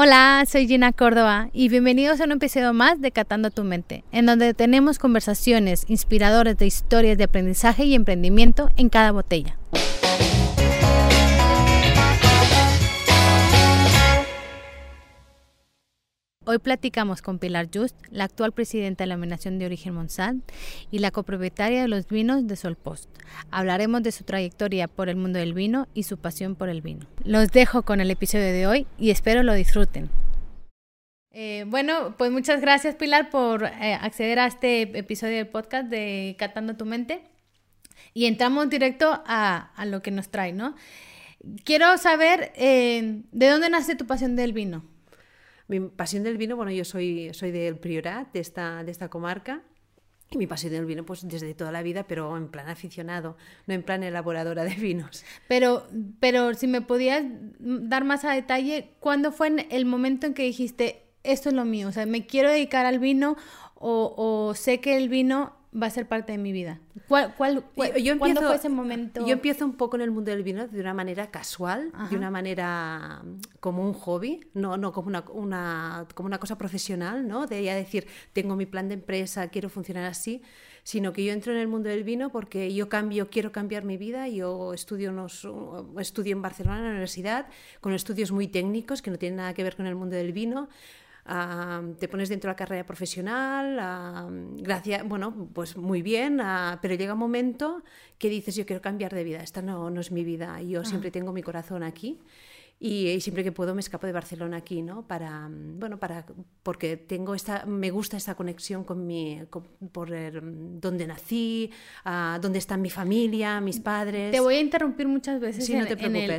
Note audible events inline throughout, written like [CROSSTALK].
Hola, soy Gina Córdoba y bienvenidos a un episodio más de Catando tu Mente, en donde tenemos conversaciones inspiradoras de historias de aprendizaje y emprendimiento en cada botella. Hoy platicamos con Pilar Just, la actual presidenta de la Nominación de Origen Monsant y la copropietaria de los vinos de Solpost. Hablaremos de su trayectoria por el mundo del vino y su pasión por el vino. Los dejo con el episodio de hoy y espero lo disfruten. Eh, bueno, pues muchas gracias Pilar por eh, acceder a este episodio del podcast de Catando tu Mente y entramos directo a, a lo que nos trae, ¿no? Quiero saber eh, de dónde nace tu pasión del vino. Mi pasión del vino, bueno, yo soy, soy del Priorat, de esta, de esta comarca, y mi pasión del vino, pues desde toda la vida, pero en plan aficionado, no en plan elaboradora de vinos. Pero, pero si me podías dar más a detalle, ¿cuándo fue el momento en que dijiste, esto es lo mío? O sea, me quiero dedicar al vino o, o sé que el vino va a ser parte de mi vida? ¿Cuál, cuál, yo, ¿Cuándo fue ese momento? Yo empiezo un poco en el mundo del vino de una manera casual, de una manera mm, como un hobby, no, no como, una, una, como una cosa profesional, ¿no? De ya decir, tengo mi plan de empresa, quiero funcionar así, sino que yo entro en el mundo del vino porque yo cambio, quiero cambiar mi vida, yo estudio, unos, estudio en Barcelona, en la universidad, con estudios muy técnicos que no tienen nada que ver con el mundo del vino, te pones dentro de la carrera profesional, gracias, bueno, pues muy bien, pero llega un momento que dices, yo quiero cambiar de vida, esta no, no es mi vida, yo siempre tengo mi corazón aquí. Y, siempre que puedo me escapo de Barcelona aquí, ¿no? Para, bueno, para, porque tengo esta, me gusta esta conexión con mi, por donde nací, uh, dónde está mi familia, mis padres. Te voy a interrumpir muchas veces en,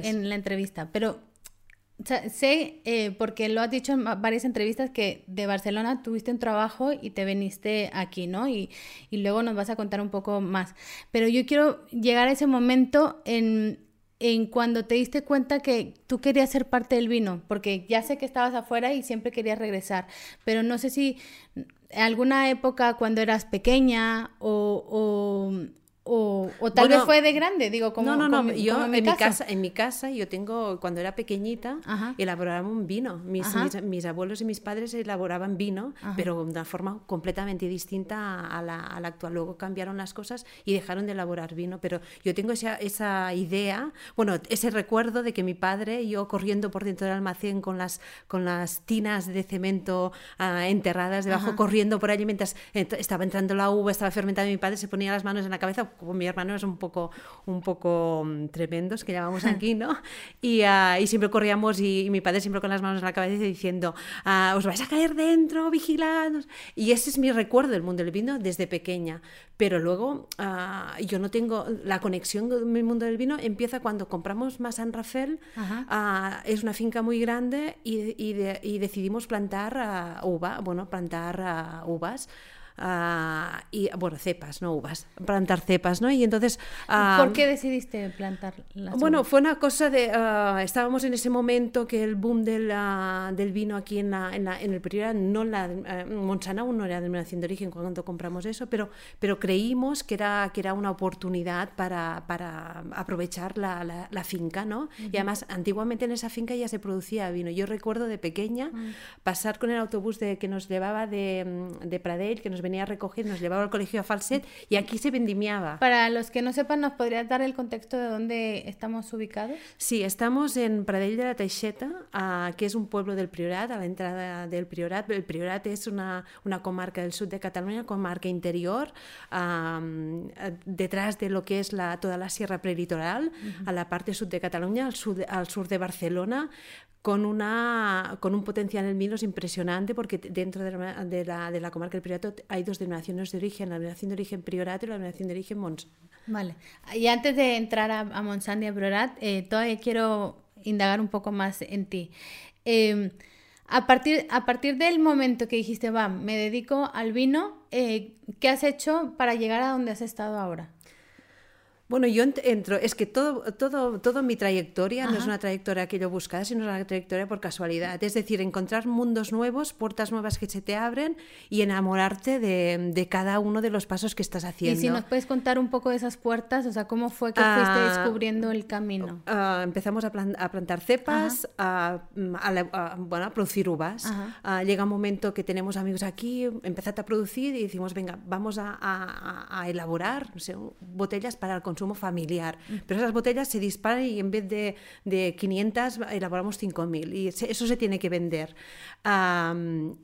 en, la entrevista, pero sé, eh, porque lo has dicho en varias entrevistas, que de Barcelona tuviste un trabajo y te viniste aquí, ¿no? Y, y, luego nos vas a contar un poco más. Pero yo quiero llegar a ese momento en, en cuando te diste cuenta que tú querías ser parte del vino, porque ya sé que estabas afuera y siempre querías regresar, pero no sé si alguna época cuando eras pequeña o, tal vez fue de grande, digo, como No, no, no, yo en, mi casa, en mi casa yo tengo, cuando era pequeñita, elaborábamos un vino. Mis, mis, abuelos y mis padres elaboraban vino, pero de una forma completamente distinta a la, a la, actual. Luego cambiaron las cosas y dejaron de elaborar vino, pero yo tengo esa, esa idea, bueno, ese recuerdo de que mi padre, yo corriendo por dentro del almacén con las, con las tinas de cemento ah, enterradas debajo, corriendo por allí mientras estaba entrando la uva, estaba fermentando, mi padre se ponía las manos en la cabeza mi hermano es un poco, un poco mm, tremendos, que llamamos aquí, ¿no? [LAUGHS] Y, uh, y siempre corríamos y, mi padre siempre con las manos en la cabeza diciendo, uh, os vais a caer dentro, vigilad. Y ese es mi recuerdo del mundo del vino desde pequeña. Pero luego uh, yo no tengo, la conexión con el mundo del vino empieza cuando compramos más San Rafael, es una finca muy grande y, y, de, y decidimos plantar uva, bueno, plantar uvas. Ah, y bueno, cepas, no uvas, plantar cepas, ¿no? Y entonces... ¿Por ah, qué decidiste plantar las Bueno, fue una cosa de... Ah, estábamos en ese momento que el boom del, del vino aquí en, la, en, la, en el periodo, no la... Eh, Monsanto aún no era denominación de origen cuando compramos eso, pero, pero creímos que era, que era una oportunidad para, para aprovechar la, la, finca, ¿no? Y además, antiguamente en esa finca ya se producía vino. Yo recuerdo de pequeña pasar con el autobús de, que nos llevaba de, de Pradell, que nos venía venía a recoger, nos llevaba al colegio a Falset y aquí se vendimiaba. Para los que no sepan, ¿nos podrías dar el contexto de dónde estamos ubicados? Sí, estamos en Pradell de la Teixeta, uh, que es un pueblo del Priorat, a la entrada del Priorat. El Priorat es una, una comarca del sur de Cataluña, comarca interior, uh, detrás de lo que es la, toda la sierra prelitoral, uh -huh. a la parte sur de Cataluña, al sur de, al sur de Barcelona, con, una, con un potencial en vinos impresionante, porque dentro de la, de la, de la comarca del Priorato hay dos denominaciones de origen, la denominación de origen Priorato y la denominación de origen Montsant. Vale, y antes de entrar a, a Montsant y a Priorat, eh, todavía quiero indagar un poco más en ti. Eh, a partir, a partir del momento que dijiste, va, me dedico al vino, eh, ¿qué has hecho para llegar a donde has estado ahora? Bueno, yo entro, es que todo, todo, todo mi trayectoria no es una trayectoria que yo buscaba, sino una trayectoria por casualidad. Es decir, encontrar mundos nuevos, puertas nuevas que se te abren y enamorarte de, de cada uno de los pasos que estás haciendo. Y si nos puedes contar un poco de esas puertas, o sea, ¿cómo fue que fuiste ah, descubriendo el camino? Ah, empezamos a, plantar cepas, a, bueno, a producir uvas. Ah, llega un momento que tenemos amigos aquí, empezate a producir y decimos, venga, vamos a, elaborar botellas para el consumo consumo familiar. Pero esas botellas se disparan y en vez de, de 500 elaboramos 5.000 y eso se tiene que vender.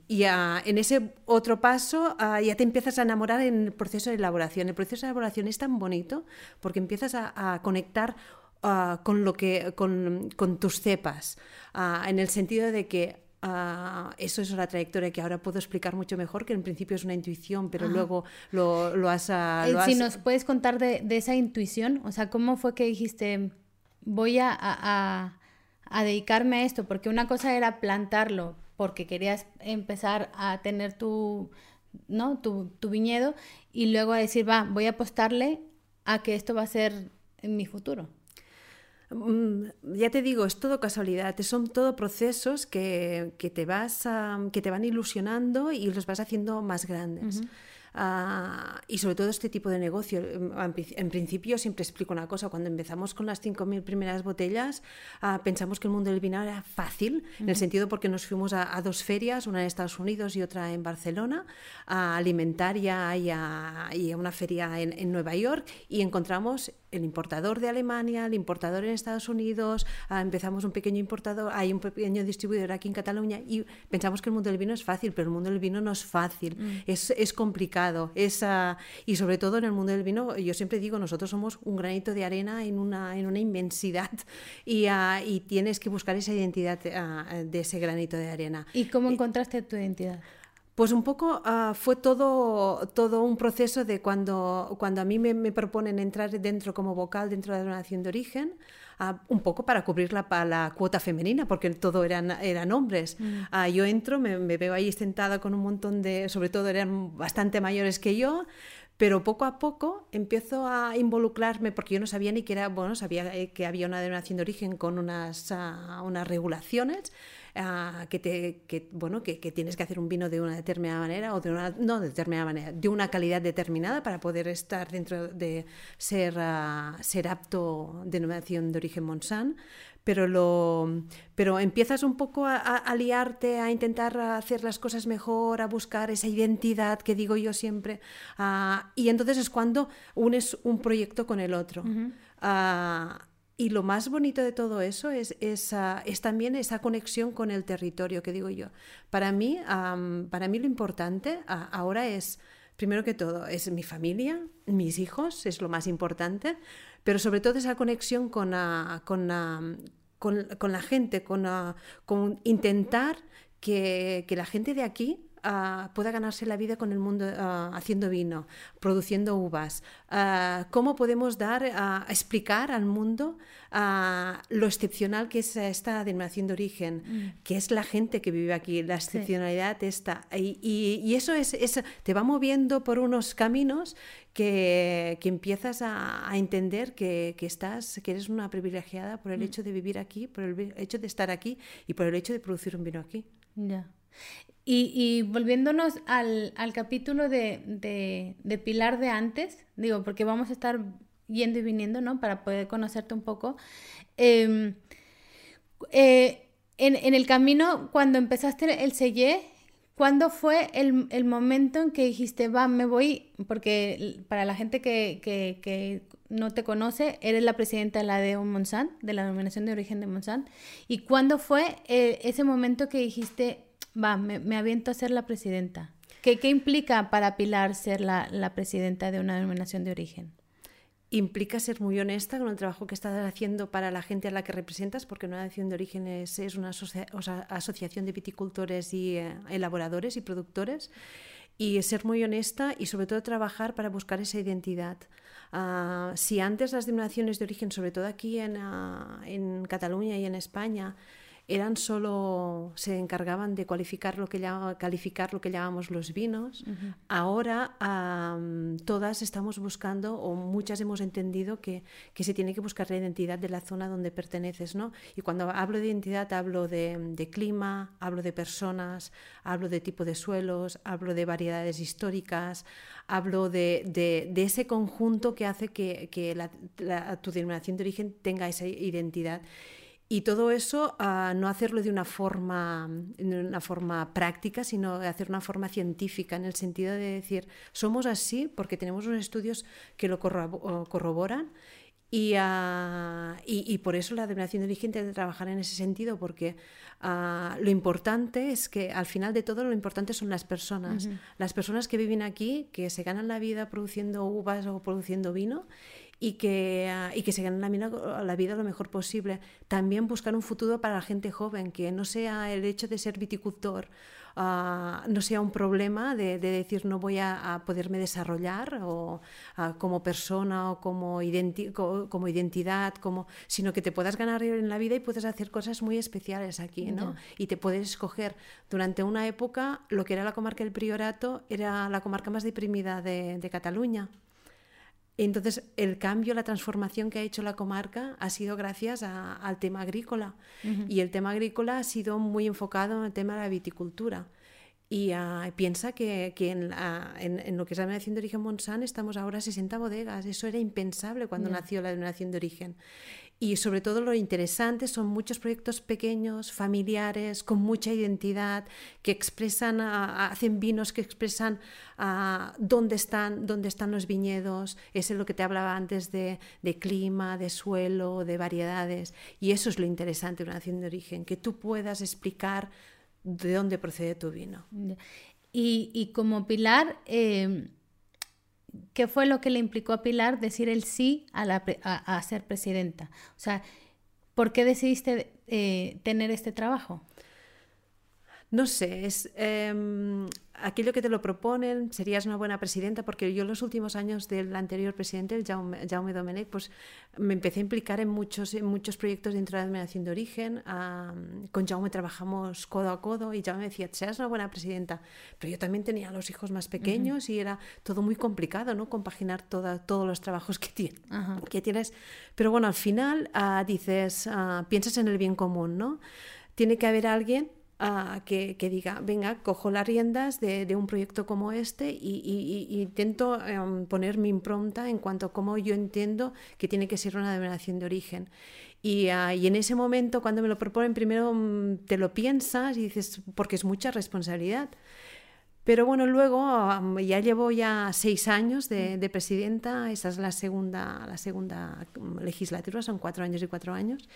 y en ese otro paso ah, ya te empiezas a enamorar en el proceso de elaboración. El proceso de elaboración es tan bonito porque empiezas a, conectar ah, con, lo que, con, con tus cepas, ah, en el sentido de que Ah, eso es una trayectoria que ahora puedo explicar mucho mejor, que en principio es una intuición, pero luego lo, lo, has, eh, Si nos puedes contar de, esa intuición, o sea, ¿cómo fue que dijiste, voy a, a, dedicarme a esto? Porque una cosa era plantarlo porque querías empezar a tener tu, ¿no? tu, tu viñedo y luego a decir, va, voy a apostarle a que esto va a ser en mi futuro. Mm, ya te digo, es todo casualidad, son todo procesos que, te, vas que te van ilusionando y los vas haciendo más grandes. Ah, y sobre todo este tipo de negocio. En, principio siempre explico una cosa, cuando empezamos con las 5.000 primeras botellas ah, pensamos que el mundo del vino era fácil, en el sentido porque nos fuimos a, dos ferias, una en Estados Unidos y otra en Barcelona, a alimentaria y a, y a una feria en, en Nueva York y encontramos el importador de Alemania, el importador en Estados Unidos, ah, empezamos un pequeño importador, hay un pequeño distribuidor aquí en Cataluña y pensamos que el mundo del vino es fácil, pero el mundo del vino no es fácil, mm. es, es, complicado. Es, ah, y sobre todo en el mundo del vino, yo siempre digo, nosotros somos un granito de arena en una, en una inmensidad [LAUGHS] y, uh, y tienes que buscar esa identidad de ese granito de arena. ¿Y cómo encontraste tu identidad? Pues un poco ah, fue todo, todo un proceso de cuando, cuando a mí me, proponen entrar dentro como vocal dentro de la donación de origen, ah, un poco para cubrir la, la, cuota femenina, porque todo eran, eran hombres. Mm. Ah, yo entro, me, veo ahí sentada con un montón de, sobre todo eran bastante mayores que yo, pero poco a poco empiezo a involucrarme porque yo no sabía ni que era, bueno, sabía eh, que había una denominación de origen con unas, unas regulaciones, que, te, que, bueno, que, que, tienes que hacer un vino de una determinada manera o de una, no de determinada manera, de una calidad determinada para poder estar dentro de ser, uh, ser apto denominación de origen Monsanto pero, lo, pero empiezas un poco a, a, liarte, a intentar hacer las cosas mejor, a buscar esa identidad que digo yo siempre. Uh, y entonces es cuando unes un proyecto con el otro. Y lo más bonito de todo eso es, es, es, también esa conexión con el territorio que digo yo. Para mí, para mí lo importante ahora es, primero que todo, es mi familia, mis hijos, es lo más importante, pero sobre todo esa conexión con, con, con, con la gente, con, con intentar que, que la gente de aquí pueda ganarse la vida con el mundo haciendo vino, produciendo uvas. ¿Cómo podemos dar, a explicar al mundo lo excepcional que es esta denominación de origen, mm. que es la gente que vive aquí, la excepcionalidad está. Y, eso es, te va moviendo por unos caminos que, que empiezas a, entender que, que, estás, que eres una privilegiada por el mm. hecho de vivir aquí, por el hecho de estar aquí y por el hecho de producir un vino aquí. Ya. Y, volviéndonos al, capítulo de, Pilar de antes, digo, porque vamos a estar yendo y viniendo, ¿no? Para poder conocerte un poco. Em, eh, en, el camino, cuando empezaste el Selle, ¿cuándo fue el, momento en que dijiste, va, me voy? Porque para la gente que, no te conoce, eres la presidenta de la DEO Monsant, de la denominación de origen de Monsant. ¿Y cuándo fue eh, ese momento que dijiste, va, me, aviento a ser la presidenta. ¿Qué, ¿Qué, implica para Pilar ser la, la, presidenta de una denominación de origen? Implica ser muy honesta con el trabajo que estás haciendo para la gente a la que representas, porque una denominación de origen es, es una asociación de viticultores y eh, elaboradores y productores, y ser muy honesta y sobre todo trabajar para buscar esa identidad. Ah, si antes las denominaciones de origen, sobre todo aquí en, ah, en Cataluña y en España, eran solo, se encargaban de cualificar lo que, calificar lo que llamamos los vinos. Ahora todas estamos buscando, o muchas hemos entendido que, que, se tiene que buscar la identidad de la zona donde perteneces. ¿no? Y cuando hablo de identidad hablo de, de clima, hablo de personas, hablo de tipo de suelos, hablo de variedades históricas, hablo de, de, ese conjunto que hace que, que la, tu denominación de origen tenga esa identidad. Y todo eso, uh, no hacerlo de una, forma, de una forma práctica, sino de hacer una forma científica, en el sentido de decir, somos así porque tenemos unos estudios que lo corroboran y, uh, y, y, por eso la denominación de origen tiene que trabajar en ese sentido, porque uh, lo importante es que al final de todo lo importante son las personas. Las personas que viven aquí, que se ganan la vida produciendo uvas o produciendo vino y que, ah, y que se ganen la, la, vida lo mejor posible. También buscar un futuro para la gente joven, que no sea el hecho de ser viticultor, uh, no sea un problema de, de decir no voy a, a poderme desarrollar o, uh, como persona o como, identi como identidad, como, sino que te puedas ganar en la vida y puedes hacer cosas muy especiales aquí, ¿no? Y te puedes escoger. Durante una época, lo que era la comarca del Priorato era la comarca más deprimida de, de Cataluña. Entonces, el cambio, la transformación que ha hecho la comarca ha sido gracias al tema agrícola. Y el tema agrícola ha sido muy enfocado en el tema de la viticultura. Y uh, piensa que, que en, en, en, lo que es la denominación de origen Monsanto estamos ahora a 60 bodegas. Eso era impensable cuando yeah. nació la denominación de origen. Y sobre todo lo interesante son muchos proyectos pequeños, familiares, con mucha identidad, que expresan, hacen vinos que expresan dónde, están, dónde están los viñedos. Eso es lo que te hablaba antes de, de, clima, de suelo, de variedades. Y eso es lo interesante de una nación de origen, que tú puedas explicar de dónde procede tu vino. Y, y como Pilar... Eh ¿qué fue lo que le implicó a Pilar decir el sí a, la, a, a ser presidenta? O sea, ¿por qué decidiste eh, tener este trabajo? No sé, es, eh, aquello que te lo proponen, serías una buena presidenta, porque yo en los últimos años del anterior presidente, el Jaume, Jaume Domenech, pues me empecé a implicar en muchos, en muchos proyectos dentro de la denominación de origen. Um, con Jaume trabajamos codo a codo y Jaume decía, seas una buena presidenta. Pero yo también tenía los hijos más pequeños uh -huh. y era todo muy complicado, ¿no? Compaginar toda, todos los trabajos que, tiene, uh -huh. que tienes. Pero bueno, al final uh, dices, piensas en el bien común, ¿no? Tiene que haber alguien Uh, que, que, diga, venga, cojo las riendas de, de un proyecto como este y, y, y intento um, poner mi impronta en cuanto a cómo yo entiendo que tiene que ser una denominación de origen. Y, uh, y en ese momento, cuando me lo proponen, primero um, te lo piensas y dices, porque es mucha responsabilidad. Pero bueno, luego um, ya llevo ya seis años de, de, presidenta, esa es la segunda, la segunda legislatura, son cuatro años y cuatro años.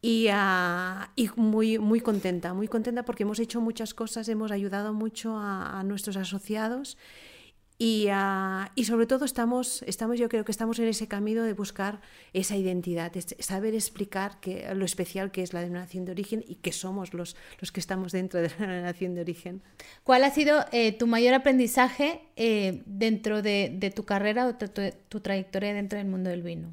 Y, uh, y, muy, muy contenta, muy contenta porque hemos hecho muchas cosas, hemos ayudado mucho a, a nuestros asociados y, uh, y, sobre todo estamos, estamos, yo creo que estamos en ese camino de buscar esa identidad, saber explicar que, lo especial que es la denominación de origen y que somos los, los que estamos dentro de la denominación de origen. ¿Cuál ha sido eh, tu mayor aprendizaje eh, dentro de, de, tu carrera o tu, tu trayectoria dentro del mundo del vino?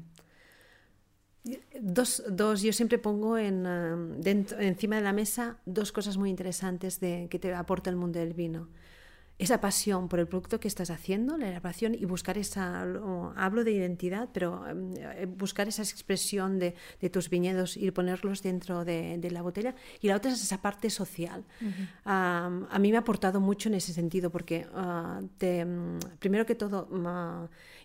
Dos, dos, yo siempre pongo en, uh, dentro, encima de la mesa dos cosas muy interesantes de, que te aporta el mundo del vino. Esa pasión por el producto que estás haciendo, la elaboración y buscar esa, hablo de identidad, pero um, buscar esa expresión de, de, tus viñedos y ponerlos dentro de, de, la botella. Y la otra es esa parte social. Uh -huh. um, a mí me ha aportado mucho en ese sentido, porque uh, te, um, primero que todo,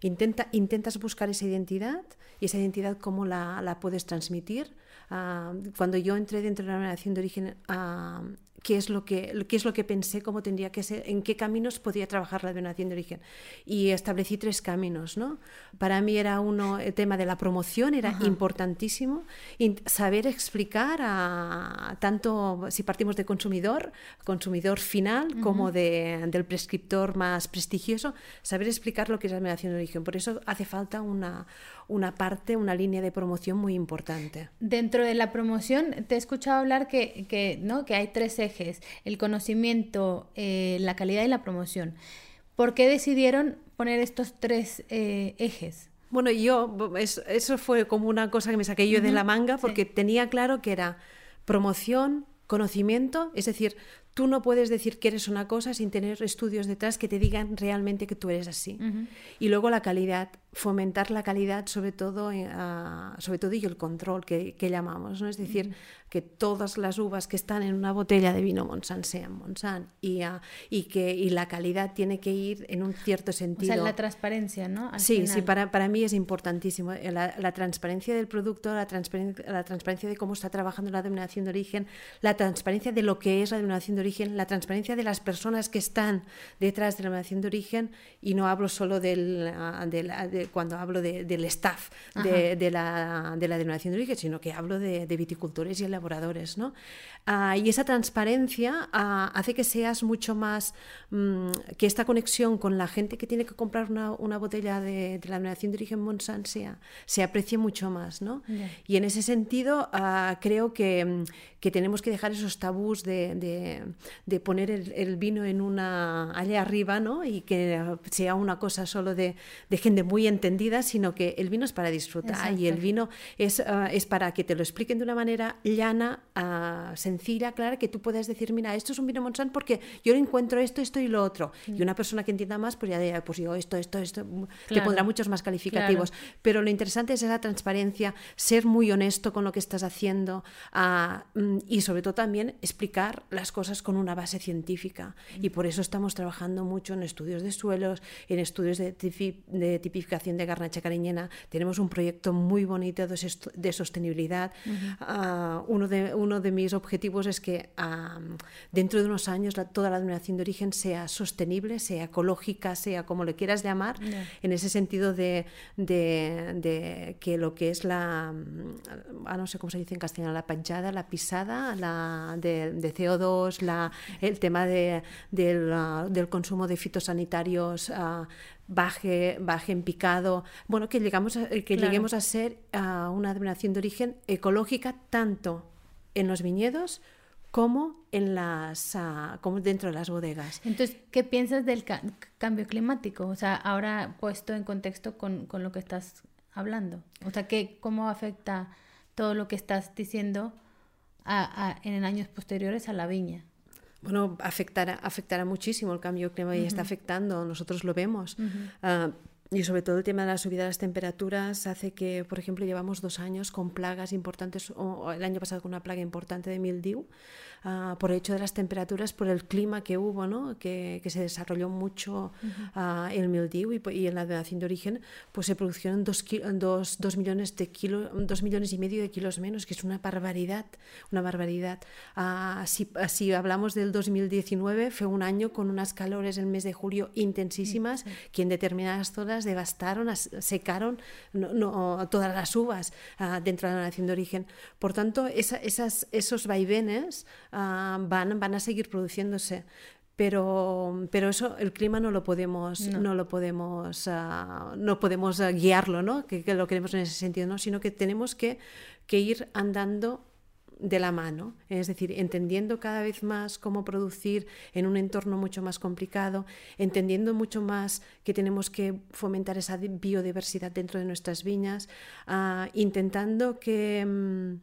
intenta, intentas buscar esa identidad y esa identidad cómo la, la puedes transmitir. Uh, cuando yo entré dentro de la nación de origen, uh, qué es lo que qué es lo que pensé cómo tendría que ser en qué caminos podría trabajar la donación de origen y establecí tres caminos no para mí era uno el tema de la promoción era Ajá. importantísimo y saber explicar a tanto si partimos de consumidor consumidor final como de, del prescriptor más prestigioso saber explicar lo que es la donación de origen por eso hace falta una una parte, una línea de promoción muy importante. Dentro de la promoción, te he escuchado hablar que, que, ¿no? que hay tres ejes, el conocimiento, eh, la calidad y la promoción. ¿Por qué decidieron poner estos tres eh, ejes? Bueno, yo, eso, eso, fue como una cosa que me saqué yo uh -huh, de la manga porque sí. tenía claro que era promoción, conocimiento, es decir, Tú no puedes decir que eres una cosa sin tener estudios detrás que te digan realmente que tú eres así. Y luego la calidad, fomentar la calidad sobre todo, eh, sobre todo y el control que, llamamos. ¿no? Es decir, que todas las uvas que están en una botella de vino Monsanto sean Monsanto y, uh, y que y la calidad tiene que ir en un cierto sentido. O sea, la transparencia, ¿no? sí, sí, para, para mí es importantísimo. Eh, la, la, transparencia del producto, la transparencia, la transparencia de cómo está trabajando la denominación de origen, la transparencia de lo que es la denominación de origen, la transparencia de las personas que están detrás de la denominación de origen, y no hablo solo del, uh, de de, cuando hablo de, del staff de, de, la, de la denominación de origen, sino que hablo de, viticultores y el ¿no? Ah, y esa transparencia ah, hace que seas mucho más, mm, que esta conexión con la gente que tiene que comprar una, una botella de, la denominación de origen Monsanto se aprecie mucho más, ¿no? Y en ese sentido ah, creo que, que, tenemos que dejar esos tabús de, de, poner el, vino en una allá arriba, ¿no? Y que sea una cosa solo de, gente muy entendida, sino que el vino es para disfrutar y el vino es, es para que te lo expliquen de una manera llana, sencilla, clara, que tú puedas decir, mira, esto es un vino Monsanto porque yo encuentro esto, esto y lo otro. Y una persona que entienda más, pues ya dirá, pues yo esto, esto, esto, te pondrá muchos más calificativos. Pero lo interesante es esa transparencia, ser muy honesto con lo que estás haciendo ah, mm, y sobre todo también explicar las cosas con una base científica. Y por eso estamos trabajando mucho en estudios de suelos, en estudios de, tipificación de garnacha cariñena. Tenemos un proyecto muy bonito de, sostenibilidad. Ah, uno, de, uno de mis objetivos es que dentro de unos años toda la denominación de origen sea sostenible, sea ecológica, sea como le quieras llamar, en ese sentido de, que lo que es la, ah, no sé cómo se dice en castellano, la panchada, la pisada la de, CO2, la, el tema de, del, ah, del, consumo de fitosanitarios. Uh, baje, baje en picado, bueno, que, llegamos que lleguemos a ser una denominación de origen ecológica tanto en los viñedos como en las ah, como dentro de las bodegas. Entonces, ¿qué piensas del cambio climático? O sea, ahora puesto en contexto con, con, lo que estás hablando. O sea, ¿qué, ¿cómo afecta todo lo que estás diciendo a, en años posteriores a la viña? Bueno, afectará, afectará muchísimo el cambio climático y está afectando, nosotros lo vemos. Y sobre todo el tema de la subida de las temperaturas hace que, por ejemplo, llevamos dos años con plagas importantes, o el año pasado con una plaga importante de mildiu, uh, por el hecho de las temperaturas, por el clima que hubo, ¿no? que, que se desarrolló mucho uh, el mildiu y, y, en la denominación de origen, pues se produjeron dos, dos, dos, millones de kilos, dos millones y medio de kilos menos, que es una barbaridad, una barbaridad. Uh, si, si, hablamos del 2019, fue un año con unas calores en el mes de julio intensísimas, que en determinadas zonas devastaron, secaron no, todas las uvas ah, dentro de la nación de origen. Por tanto, esas, esos vaivenes ah, van, van a seguir produciéndose. Pero, pero eso el clima no lo podemos no, lo podemos uh, no podemos guiarlo no que, que, lo queremos en ese sentido no sino que tenemos que, que ir andando de la mano, es decir, entendiendo cada vez más cómo producir en un entorno mucho más complicado, entendiendo mucho más que tenemos que fomentar esa biodiversidad dentro de nuestras viñas, uh, intentando que, um,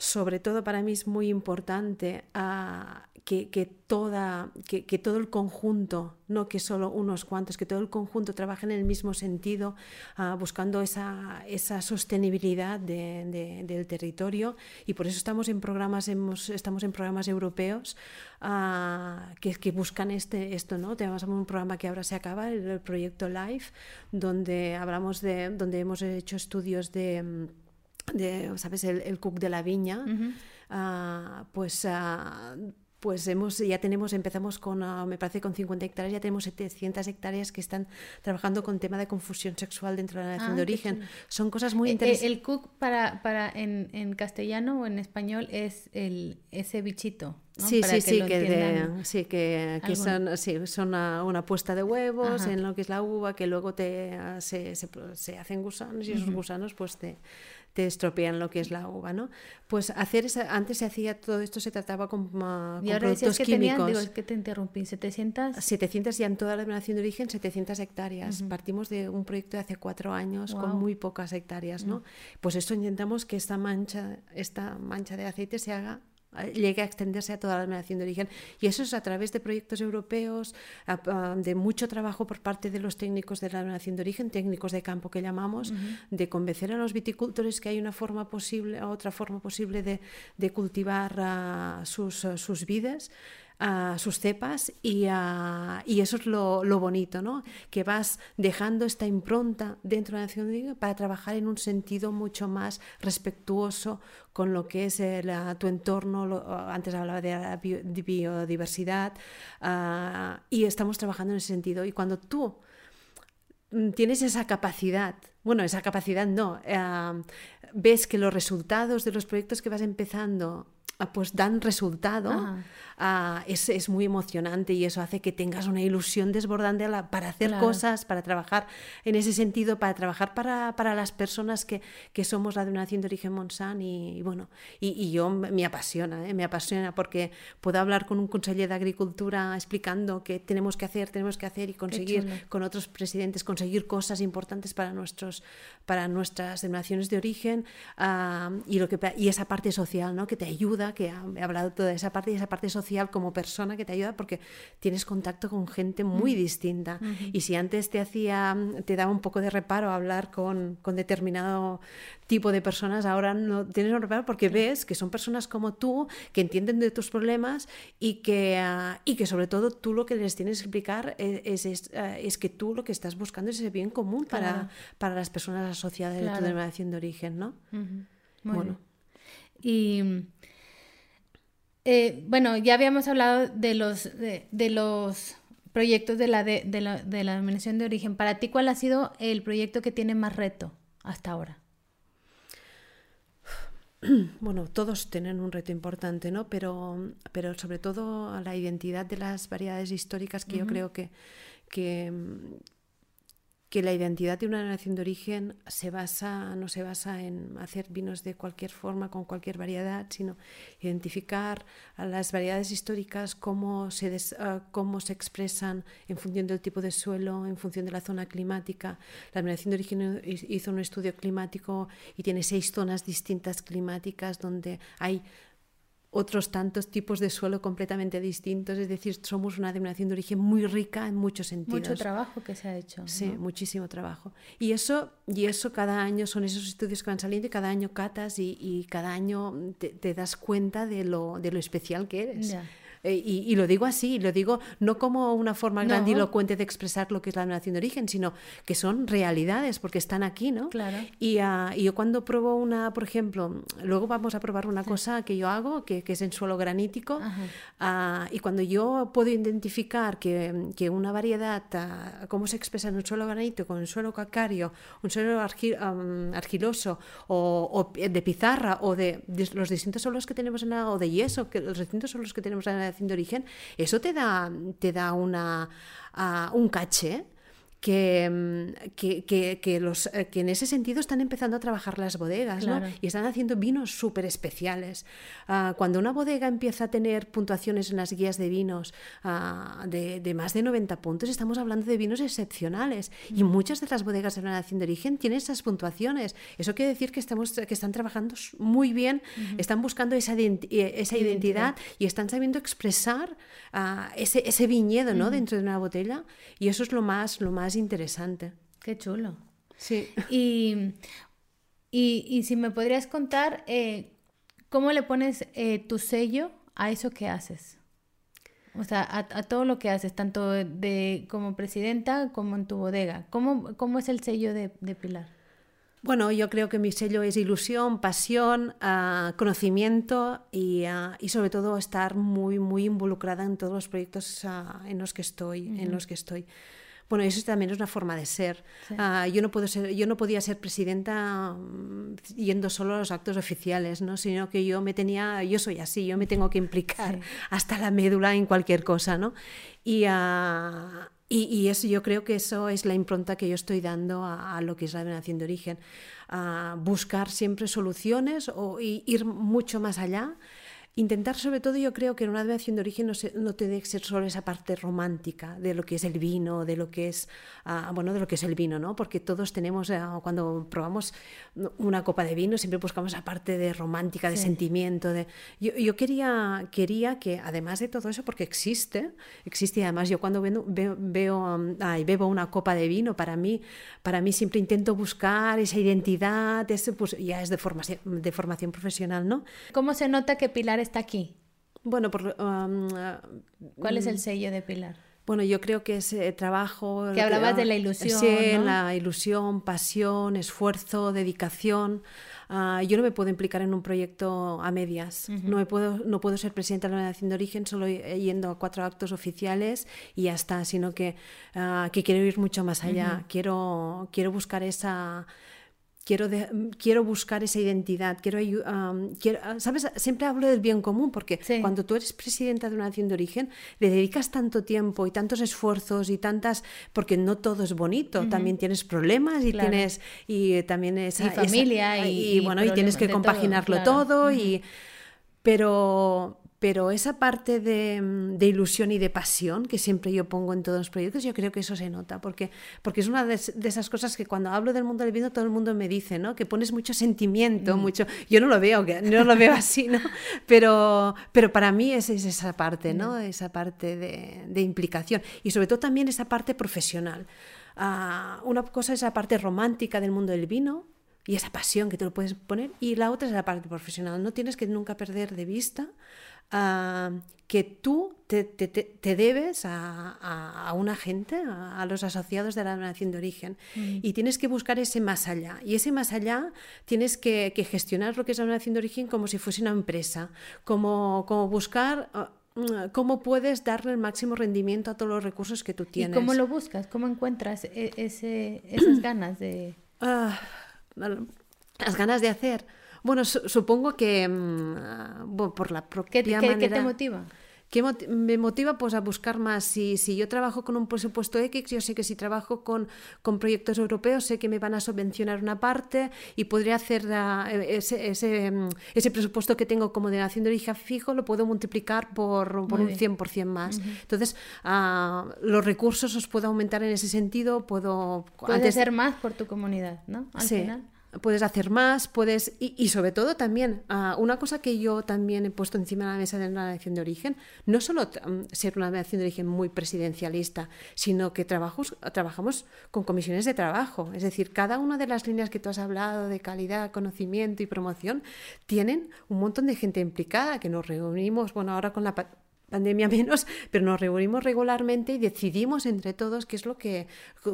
sobre todo para mí es muy importante, uh, que, toda, que, todo el conjunto, no que solo unos cuantos, que todo el conjunto trabaje en el mismo sentido, ah, buscando esa, esa sostenibilidad del territorio. Y por eso estamos en programas, hemos, estamos en programas europeos uh, que, que, buscan este, esto. ¿no? Tenemos un programa que ahora se acaba, el, proyecto LIFE, donde, hablamos de, donde hemos hecho estudios de, de ¿sabes? El, cook de la viña. Uh, pues uh, pues hemos, ya tenemos, empezamos con, ah, me parece, con 50 hectáreas, ya tenemos 700 hectáreas que están trabajando con tema de confusión sexual dentro de la nación ah, de origen. Son cosas muy interesantes. Eh, eh, el cook para, para en, en, castellano o en español es el, ese bichito. Sí, sí, sí, que, sí, que, que son, sí, son una, una, puesta de huevos en lo que es la uva, que luego te, se, se, se hacen gusanos y esos gusanos pues te, te estropean lo que es la uva, ¿no? Pues hacer esa, antes se hacía todo esto, se trataba con, uh, y ahora productos que químicos. Tenían, digo, que te interrumpí, 700... 700 ya en toda la denominación de origen, 700 hectáreas. Partimos de un proyecto de hace cuatro años con muy pocas hectáreas, ¿no? Pues esto intentamos que esta mancha, esta mancha de aceite se haga llegue a extenderse a toda la denominación de origen. Y eso es a través de proyectos europeos, de mucho trabajo por parte de los técnicos de la denominación de origen, técnicos de campo que llamamos, de convencer a los viticultores que hay una forma posible, otra forma posible de, de cultivar sus, sus vidas a sus cepas y, y eso es lo, lo, bonito, ¿no? que vas dejando esta impronta dentro de la nación para trabajar en un sentido mucho más respetuoso con lo que es tu entorno, antes hablaba de biodiversidad, ah, y estamos trabajando en ese sentido. Y cuando tú mm, tienes esa capacidad, bueno, esa capacidad no, ah, ves que los resultados de los proyectos que vas empezando pues dan resultado, Ah, es, es, muy emocionante y eso hace que tengas una ilusión desbordante para hacer cosas, para trabajar en ese sentido, para trabajar para, para las personas que, que, somos la nación de origen Monsan y, bueno, y, y, yo me apasiona, ¿eh? me apasiona porque puedo hablar con un conseller de Agricultura explicando que tenemos que hacer, tenemos que hacer y conseguir con otros presidentes, conseguir cosas importantes para, nuestros, para nuestras denominaciones de origen ah, y, lo que, y esa parte social ¿no? que te ayuda, que he hablado toda esa parte y esa parte social como persona que te ayuda porque tienes contacto con gente muy mm. distinta. Y si antes te hacía, te daba un poco de reparo hablar con, con determinado tipo de personas, ahora no tienes un reparo porque ves que son personas como tú, que entienden de tus problemas y que, ah, y que sobre todo tú lo que les tienes que explicar e, es, es, ah, es, que tú lo que estás buscando es ese bien común para, para las personas asociadas a tu denominación de origen, ¿no? bueno. Y eh, bueno, ya habíamos hablado de los, de, los proyectos de la, de, la, de la denominación de origen. Para ti, ¿cuál ha sido el proyecto que tiene más reto hasta ahora? [CLEARS THROAT] Bueno, todos tienen un reto importante, ¿no? Pero, pero sobre todo la identidad de las variedades históricas que yo creo que, que, que la identidad de una nación de origen se basa, no se basa en hacer vinos de cualquier forma, con cualquier variedad, sino identificar a las variedades históricas, cómo se, ah, cómo se expresan en función del tipo de suelo, en función de la zona climática. La nación de origen hizo un estudio climático y tiene seis zonas distintas climáticas donde hay otros tantos tipos de suelo completamente distintos, es decir, somos una denominación de origen muy rica en muchos sentidos. Mucho trabajo que se ha hecho. Sí, muchísimo trabajo. Y eso, y eso cada año son esos estudios que van saliendo y cada año catas y, cada año te, das cuenta de lo, de lo especial que eres. Eh, y, lo digo así, lo digo no como una forma grandilocuente de expresar lo que es la nación de origen, sino que son realidades porque están aquí, ¿no? Claro. Y, uh, y yo cuando pruebo una, por ejemplo, luego vamos a probar una cosa que yo hago, que, que, es en suelo granítico, uh, y cuando yo puedo identificar que, que una variedad, uh, cómo se expresa en un suelo granítico, con un suelo calcáreo, un suelo um, argiloso, o, o, de pizarra, o de, de, los distintos suelos que tenemos en la, o de yeso, que los distintos suelos que tenemos en la de origen, eso te da, te da una, uh, un caché Mm, que, que, que, los, eh, que en ese sentido están empezando a trabajar las bodegas ¿no? y están haciendo vinos súper especiales. Ah, cuando una bodega empieza a tener puntuaciones en las guías de vinos uh, de, de, más de 90 puntos, estamos hablando de vinos excepcionales y mm. muchas de las bodegas de la nación de origen tienen esas puntuaciones. Eso quiere decir que, estamos, que están trabajando muy bien, están buscando esa, eh, esa identidad, y están sabiendo expresar uh, ese, ese viñedo ¿no? dentro de una botella y eso es lo más, lo más interesante. Qué chulo. Sí. Y, y, si me podrías contar, eh, ¿cómo le pones eh, tu sello a eso que haces? O sea, a, todo lo que haces, tanto de, como presidenta como en tu bodega. ¿Cómo, cómo es el sello de, Pilar? Bueno, yo creo que mi sello es ilusión, pasión, ah, conocimiento y, ah, y, sobre todo estar muy, muy involucrada en todos los proyectos ah, en los que estoy, en los que estoy. Bueno, eso también es una forma de ser. Ah, yo, no puedo ser yo no podía ser presidenta mm, yendo solo a los actos oficiales, ¿no? sino que yo me tenía, yo soy así, yo me tengo que implicar hasta la médula en cualquier cosa. ¿no? Y, uh, y, eso, yo creo que eso es la impronta que yo estoy dando a, lo que es la denominación de origen, a buscar siempre soluciones o ir mucho más allá Intentar, sobre todo, yo creo que en una denominación de origen no, no tiene que ser solo esa parte romántica de lo que es el vino, de lo que es, ah, bueno, de lo que es el vino, ¿no? Porque todos tenemos, eh, cuando probamos una copa de vino, siempre buscamos esa parte de romántica, de sentimiento. De... Yo, yo, quería, quería que, además de todo eso, porque existe, existe y además yo cuando veo, veo, um, bebo una copa de vino, para mí, para mí siempre intento buscar esa identidad, ese, pues ya es de formación, de formación profesional, ¿no? ¿Cómo se nota que Pilar está aquí? Bueno, por, um, ¿cuál es el mm, sello de Pilar? Bueno, yo creo que ese trabajo... Que hablabas de la ilusión. Sí, la ilusión, pasión, esfuerzo, dedicación. Ah, yo no me puedo implicar en un proyecto a medias. no, me puedo, no puedo ser presidenta de la Nación de Origen solo yendo a cuatro actos oficiales y ya está, sino que, ah, que quiero ir mucho más allá. quiero, quiero buscar esa quiero, quiero buscar esa identidad, quiero, quiero, ah, ¿sabes? Siempre hablo del bien común porque cuando tú eres presidenta de una nación de origen, le dedicas tanto tiempo y tantos esfuerzos y tantas, porque no todo es bonito, también tienes problemas y tienes, y también esa, familia y, bueno, y tienes que compaginarlo todo, y, pero pero esa parte de, ilusión y de pasión que siempre yo pongo en todos los proyectos, yo creo que eso se nota, porque, porque es una de, esas cosas que cuando hablo del mundo del vino todo el mundo me dice, ¿no? Que pones mucho sentimiento, mm. mucho... Yo no lo veo, que no lo veo así, ¿no? Pero, pero para mí es, es esa parte, ¿no? Mm. Esa parte de, implicación y sobre todo también esa parte profesional. Ah, una cosa es la parte romántica del mundo del vino, y esa pasión que te lo puedes poner, y la otra es la parte profesional. No tienes que nunca perder de vista que tú te, debes a, una gente, a, los asociados de la nación de origen, mm. y tienes que buscar ese más allá. Y ese más allá tienes que, gestionar lo que es la nación de origen como si fuese una empresa, como, como buscar ah, cómo puedes darle el máximo rendimiento a todos los recursos que tú tienes. ¿Y cómo lo buscas? ¿Cómo encuentras e, ese, esas ganas de...? Ah, las ganas de hacer. Bueno, supongo que mm, por la propia ¿Qué, manera... ¿Qué te motiva? ¿Qué me motiva? Pues a buscar más. Si, si yo trabajo con un presupuesto X, yo sé que si trabajo con, con proyectos europeos, sé que me van a subvencionar una parte y podría hacer ah, e, ese, ese, mm, ese, presupuesto que tengo como de de origen fijo, lo puedo multiplicar por, por un 100% más. Entonces, uh, los recursos os puedo aumentar en ese sentido. Puedo Puedes hacer más por tu comunidad, ¿no? Al sí. final puedes hacer más, puedes... Y, sobre todo también, ah, una cosa que yo también he puesto encima de la mesa de la nación de origen, no solo mm, ser una nación de origen muy presidencialista, sino que trabajos, trabajamos con comisiones de trabajo. Es decir, cada una de las líneas que tú has hablado de calidad, conocimiento y promoción, tienen un montón de gente implicada, que nos reunimos, bueno, ahora con la pandemia [LAUGHS] menos, pero nos reunimos regularmente y decidimos entre todos qué es lo que,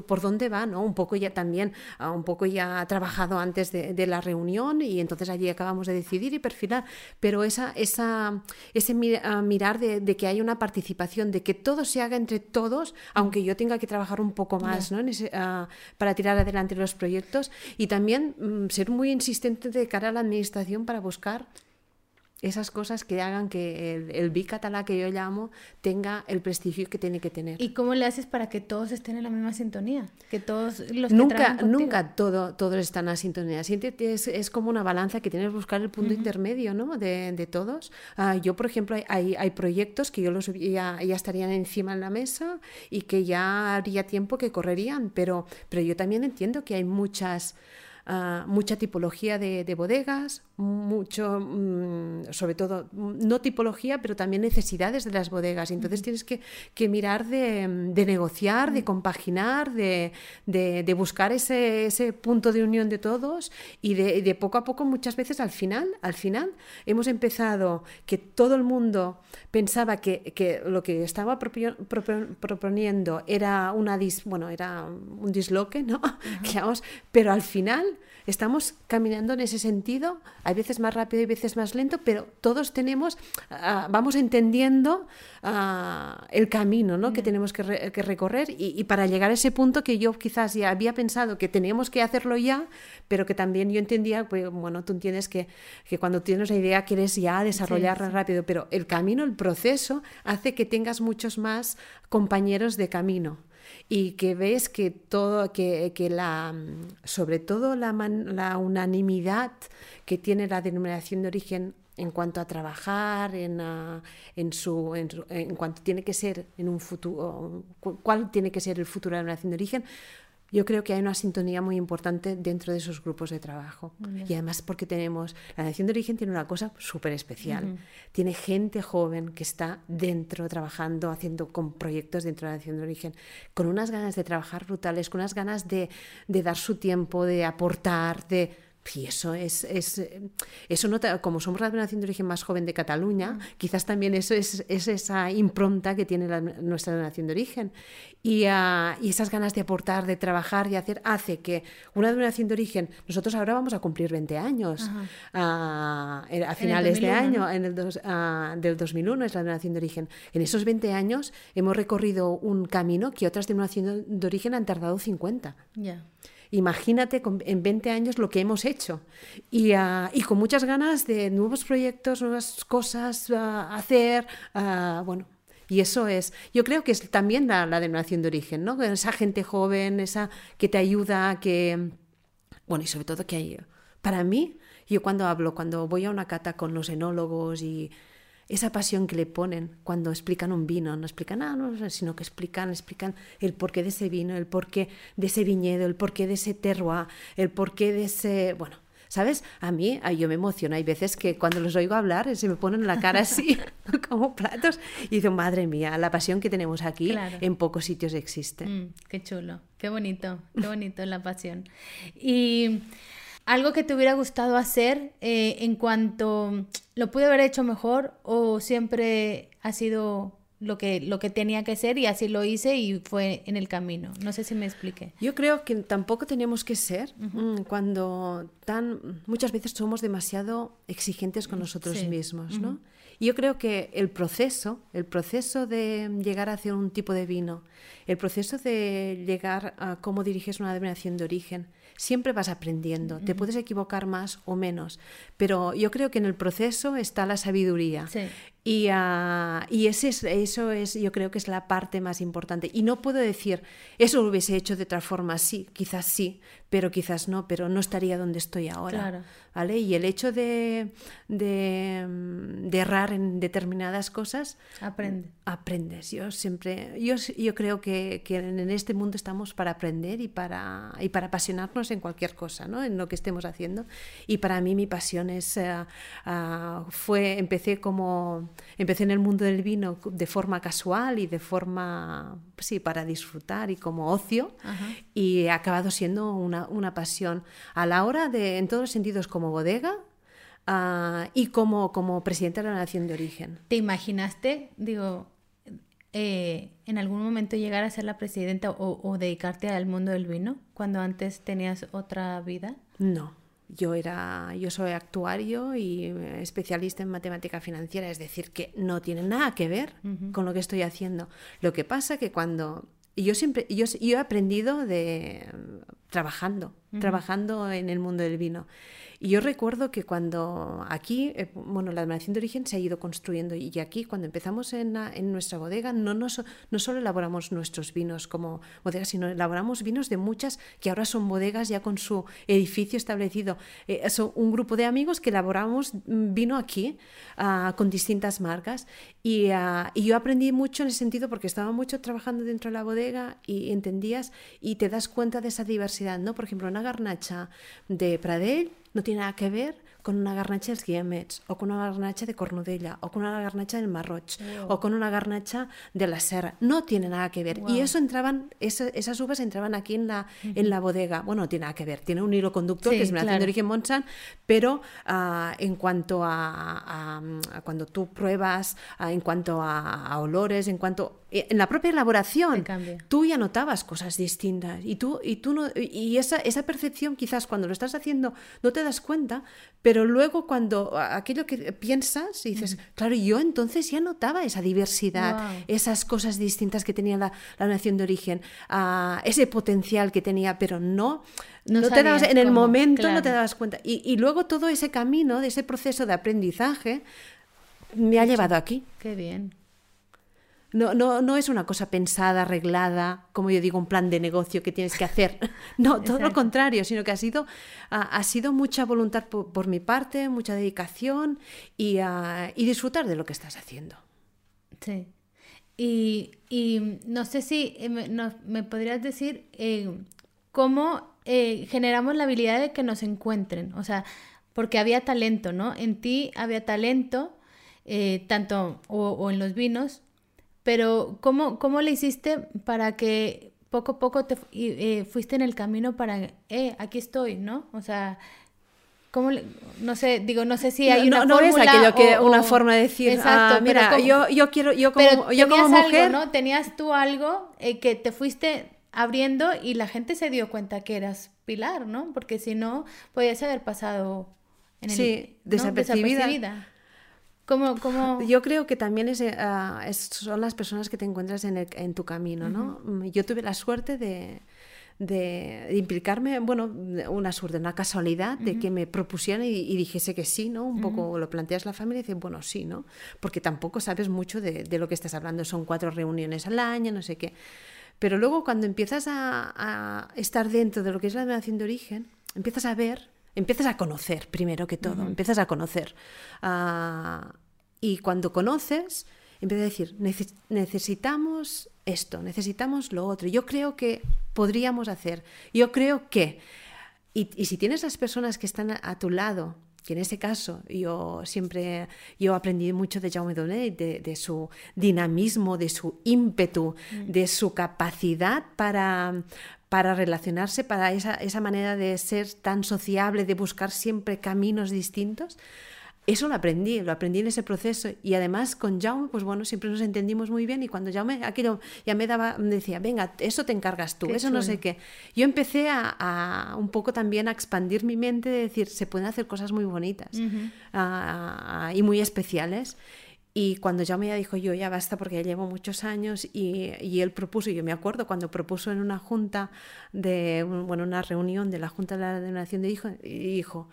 por dónde va, ¿no? Un poco ya también, ah, un poco ya trabajado antes de, la reunión y entonces allí acabamos de decidir y perfilar, pero esa, esa, ese ah, mirar de, que hay una participación, de que todo se haga entre todos, aunque yo tenga que trabajar un poco más, ¿no? Ah, para tirar adelante los proyectos y también mm, ser muy insistente de cara a la administración para buscar esas cosas que hagan que el, el bicatalá que yo llamo tenga el prestigio que tiene que tener. ¿Y cómo le haces para que todos estén en la misma sintonía? Que todos los nunca, nunca todo, todos están en sintonía. Es, es como una balanza que tienes que buscar el punto intermedio ¿no? de, de todos. Uh, yo, por ejemplo, hay, hay, proyectos que yo los ya, ya estarían encima en la mesa y que ya haría tiempo que correrían, pero, pero yo también entiendo que hay muchas Ah, mucha tipología de, bodegas, mucho, mm, sobre todo, no tipología, pero también necesidades de las bodegas. Entonces tienes que, mirar de, negociar, de compaginar, de, buscar ese, punto de unión de todos y de, poco a poco, muchas veces al final, al final, hemos empezado que todo el mundo pensaba que, lo que estaba proponiendo era una bueno, era un disloque, ¿no? [LAUGHS] pero al final estamos caminando en ese sentido, hay veces más rápido y veces más lento, pero todos tenemos, ah, vamos entendiendo ah, el camino ¿no? que tenemos que, recorrer y, para llegar a ese punto que yo quizás ya había pensado que teníamos que hacerlo ya, pero que también yo entendía, pues, bueno, tú entiendes que, que cuando tienes la idea quieres ya desarrollarla rápido, pero el camino, el proceso hace que tengas muchos más compañeros de camino y que ves que todo, que, que la, sobre todo la, la unanimidad que tiene la denominación de origen en cuanto a trabajar, en, ah, en, su, en, cuanto tiene que ser en un futuro, cuál tiene que ser el futuro de la nación de origen, yo creo que hay una sintonía muy importante dentro de esos grupos de trabajo. Y además porque tenemos, la nación de origen tiene una cosa súper especial. Tiene gente joven que está dentro, trabajando, haciendo con proyectos dentro de la nación de origen, con unas ganas de trabajar brutales, con unas ganas de, de dar su tiempo, de aportar, de y eso es, es eso no como somos la nación de origen más joven de Cataluña, mm. quizás también eso es, es, esa impronta que tiene nuestra nación de origen. Y, ah, y, esas ganas de aportar, de trabajar, de hacer, hace que una denominación de origen, nosotros ahora vamos a cumplir 20 años, ah, a finales de año, en el dos, uh, del 2001 es la denominación de origen. En esos 20 años hemos recorrido un camino que otras denominaciones de origen han tardado 50. Ya. Imagínate en 20 años lo que hemos hecho y, ah, y con muchas ganas de nuevos proyectos, nuevas cosas a hacer, uh, bueno. Y eso es, yo creo que es también la, la denominación de origen, ¿no? Esa gente joven, esa que te ayuda, que, bueno, y sobre todo que hay, para mí, yo cuando hablo, cuando voy a una cata con los enólogos y esa pasión que le ponen cuando explican un vino, no explican nada, no, sino que explican, explican el porqué de ese vino, el porqué de ese viñedo, el porqué de ese terroir, el porqué de ese, bueno, ¿Sabes? A mí, yo me emociono. Hay veces que cuando los oigo hablar se me ponen la cara así, [LAUGHS] como platos, y digo, madre mía, la pasión que tenemos aquí en pocos sitios existe. Mm, qué chulo, qué bonito, qué bonito la pasión. Y algo que te hubiera gustado hacer eh, en cuanto lo pude haber hecho mejor o siempre ha sido lo que, lo que tenía que ser y así lo hice y fue en el camino. No sé si me expliqué. Yo creo que tampoco tenemos que ser mm, cuando tan muchas veces somos demasiado exigentes con nosotros mismos, ¿no? Y yo creo que el proceso, el proceso de llegar a hacer un tipo de vino, el proceso de llegar a cómo diriges una denominación de origen, siempre vas aprendiendo. Te puedes equivocar más o menos, pero yo creo que en el proceso está la sabiduría. Y, uh, y ese es, eso es, yo creo que es la parte más importante. Y no puedo decir, eso lo hubiese hecho de otra forma, sí, quizás sí, pero quizás no, pero no estaría donde estoy ahora. ¿vale? Y el hecho de, de, de, errar en determinadas cosas... Aprende. Aprendes. Yo siempre, yo, yo creo que, que, en este mundo estamos para aprender y para, y para apasionarnos en cualquier cosa, ¿no? En lo que estemos haciendo. Y para mí mi pasión es, uh, uh, fue, empecé como empecé en el mundo del vino de forma casual y de forma, sí, para disfrutar y como ocio, y ha acabado siendo una, una, pasión a la hora de, en todos los sentidos, como bodega. Uh, y como, como presidenta de la nación de origen. ¿Te imaginaste, digo, eh, en algún momento llegar a ser la presidenta o, o, dedicarte al mundo del vino cuando antes tenías otra vida? No, yo, era, yo soy actuario y especialista en matemática financiera, es decir, que no tiene nada que ver con lo que estoy haciendo. Lo que pasa que cuando yo siempre yo, yo he aprendido de trabajando, trabajando en el mundo del vino. Y yo recuerdo que cuando aquí, eh, bueno, la denominación de origen se ha ido construyendo y aquí cuando empezamos en, en nuestra bodega no, no, no, solo elaboramos nuestros vinos como bodegas, sino elaboramos vinos de muchas que ahora son bodegas ya con su edificio establecido. Eh, son un grupo de amigos que elaboramos vino aquí uh, con distintas marcas y, uh, y, yo aprendí mucho en ese sentido porque estaba mucho trabajando dentro de la bodega y entendías y te das cuenta de esa diversidad, ¿no? Por ejemplo, una garnacha de Pradell no tiene nada que ver con una garnacha dels Guillemets, o con una garnacha de Cornudella, o con una garnacha del Marroch, o con una garnacha de la Serra. No tiene nada que ver. Y eso entraban, esas uvas entraban aquí en la, en la bodega. Bueno, no tiene nada que ver. Tiene un hilo conductor que es una de origen Monsan, pero uh, en cuanto a, a, cuando tú pruebas, uh, en cuanto a, olores, en cuanto en la propia elaboración, tú ya notabas cosas distintas y tú y tú no y esa esa percepción quizás cuando lo estás haciendo no te das cuenta, pero luego cuando aquello que piensas y dices, claro, yo entonces ya notaba esa diversidad, esas cosas distintas que tenía la, la nación de origen, uh, ese potencial que tenía, pero no, no, te dabas, en el momento no te dabas cuenta. Y, y, luego todo ese camino, de ese proceso de aprendizaje, me ha llevado aquí. Qué bien no, no, no es una cosa pensada, arreglada, como yo digo, un plan de negocio que tienes que hacer. [LAUGHS] No, todo lo contrario, sino que ha sido, ha, sido mucha voluntad por, mi parte, mucha dedicación y, y disfrutar de lo que estás haciendo. Sí. Y, y no sé si eh, me, me podrías decir eh, cómo eh, generamos la habilidad de que nos encuentren. O sea, porque había talento, ¿no? En ti había talento, tanto o, en los vinos, pero ¿cómo, ¿cómo le hiciste para que poco a poco te fuiste en el camino para, eh, aquí estoy, ¿no? O sea, ¿Cómo no sé, digo, no sé si hay una no, no es aquello que una forma de decir, exacto, ah, mira, yo, yo quiero, yo como, yo como mujer... Algo, ¿no? Tenías tú algo eh, que te fuiste abriendo y la gente se dio cuenta que eras Pilar, ¿no? Porque si no, podías haber pasado en el, sí, desapercibida. ¿Cómo, cómo... Yo creo que también es, ah, son las personas que te encuentras en, el, en tu camino, ¿no? Yo tuve la suerte de de, implicarme, bueno, una suerte, una casualidad de que me propusieran y, dijese que sí, ¿no? Un poco lo planteas la familia y dices, bueno, sí, ¿no? Porque tampoco sabes mucho de, lo que estás hablando, son cuatro reuniones al año, no sé qué. Pero luego cuando empiezas a, estar dentro de lo que es la denominación de origen, empiezas a ver, empiezas a conocer primero que todo, empiezas a conocer. Ah, y cuando conoces, empiezas a decir, necesitamos esto, necesitamos lo otro. Yo creo que podríamos hacer. Yo creo que, y, si tienes las personas que están a, tu lado, que en ese caso yo siempre yo aprendí mucho de Jaume Donet, de, su dinamismo, de su ímpetu, mm. de su capacidad para, para relacionarse, para esa, esa manera de ser tan sociable, de buscar siempre caminos distintos. Eso lo aprendí, lo aprendí en ese proceso y además con Jaume, pues bueno, siempre nos entendimos muy bien y cuando Jaume aquello ya me daba, me decía, venga, eso te encargas tú, eso no sé qué. Yo empecé a, un poco también a expandir mi mente de decir, se pueden hacer cosas muy bonitas y muy especiales. Y cuando ya dijo yo, ya basta porque ya llevo muchos años y, y, él propuso, yo me acuerdo cuando propuso en una junta de, bueno, una reunión de la Junta de la Denominación de Hijo, dijo,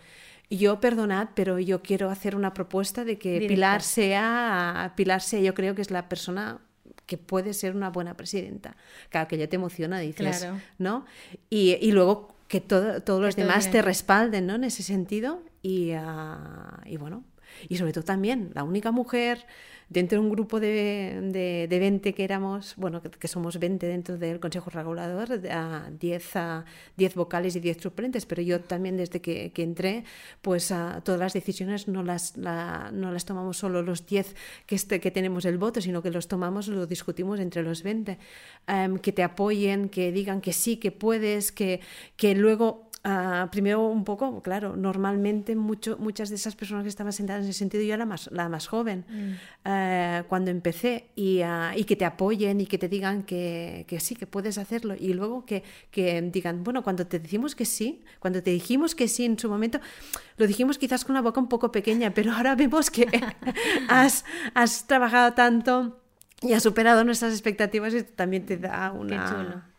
yo perdonad, pero yo quiero hacer una propuesta de que Pilar sea, Pilar sea, yo creo que es la persona que puede ser una buena presidenta. Claro, que ya te emociona, dices, ¿no? Y, y, luego que todo, todos los demás te respalden, ¿no? En ese sentido. Y, ah, y bueno, y sobre todo también la única mujer dentro de un grupo de, de, 20 que éramos, bueno, que, somos 20 dentro del Consejo Regulador, a 10, a 10 vocales y 10 suplentes, pero yo también desde que, que entré, pues a, todas las decisiones no las, no las tomamos solo los 10 que, este, que tenemos el voto, sino que los tomamos, lo discutimos entre los 20, em, que te apoyen, que digan que sí, que puedes, que, que luego Ah, primero un poco, claro, normalmente mucho, muchas de esas personas que estaban sentadas en ese sentido, yo era más, la más joven mm. eh, cuando empecé y, y, que te apoyen y que te digan que, que sí, que puedes hacerlo y luego que, que, digan, bueno, cuando te decimos que sí, cuando te dijimos que sí en su momento, lo dijimos quizás con una boca un poco pequeña, pero ahora vemos que [LAUGHS] has, has trabajado tanto y has superado nuestras expectativas y también te da una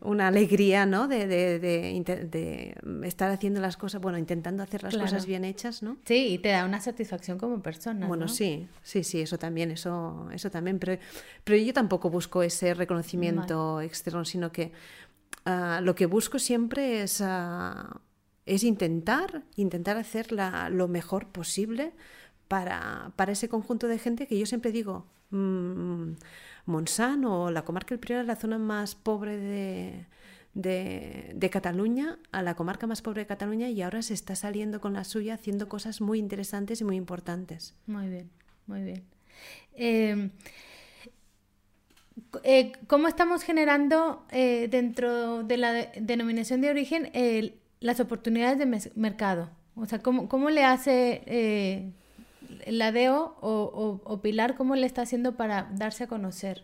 una alegría, ¿no? De, de, de, estar haciendo las cosas, bueno, intentando hacer las cosas bien hechas, ¿no? Sí, y te da una satisfacción como persona. Bueno, sí, sí, sí, eso también, eso, eso también. Pero, pero yo tampoco busco ese reconocimiento externo, sino que ah, lo que busco siempre es, ah, es intentar, intentar hacer lo mejor posible para, para ese conjunto de gente que yo siempre digo. Mm, Montsant o la comarca del Priorat la zona más pobre de, de, Cataluña, a la comarca más pobre de Cataluña y ahora se está saliendo con la suya haciendo cosas muy interesantes y muy importantes. Muy bien, muy bien. Em, eh, ¿Cómo estamos generando eh, dentro de la denominación de origen las oportunidades de mercado? O sea, ¿cómo, cómo le hace eh, la DEO o, Pilar, ¿cómo le está haciendo para darse a conocer?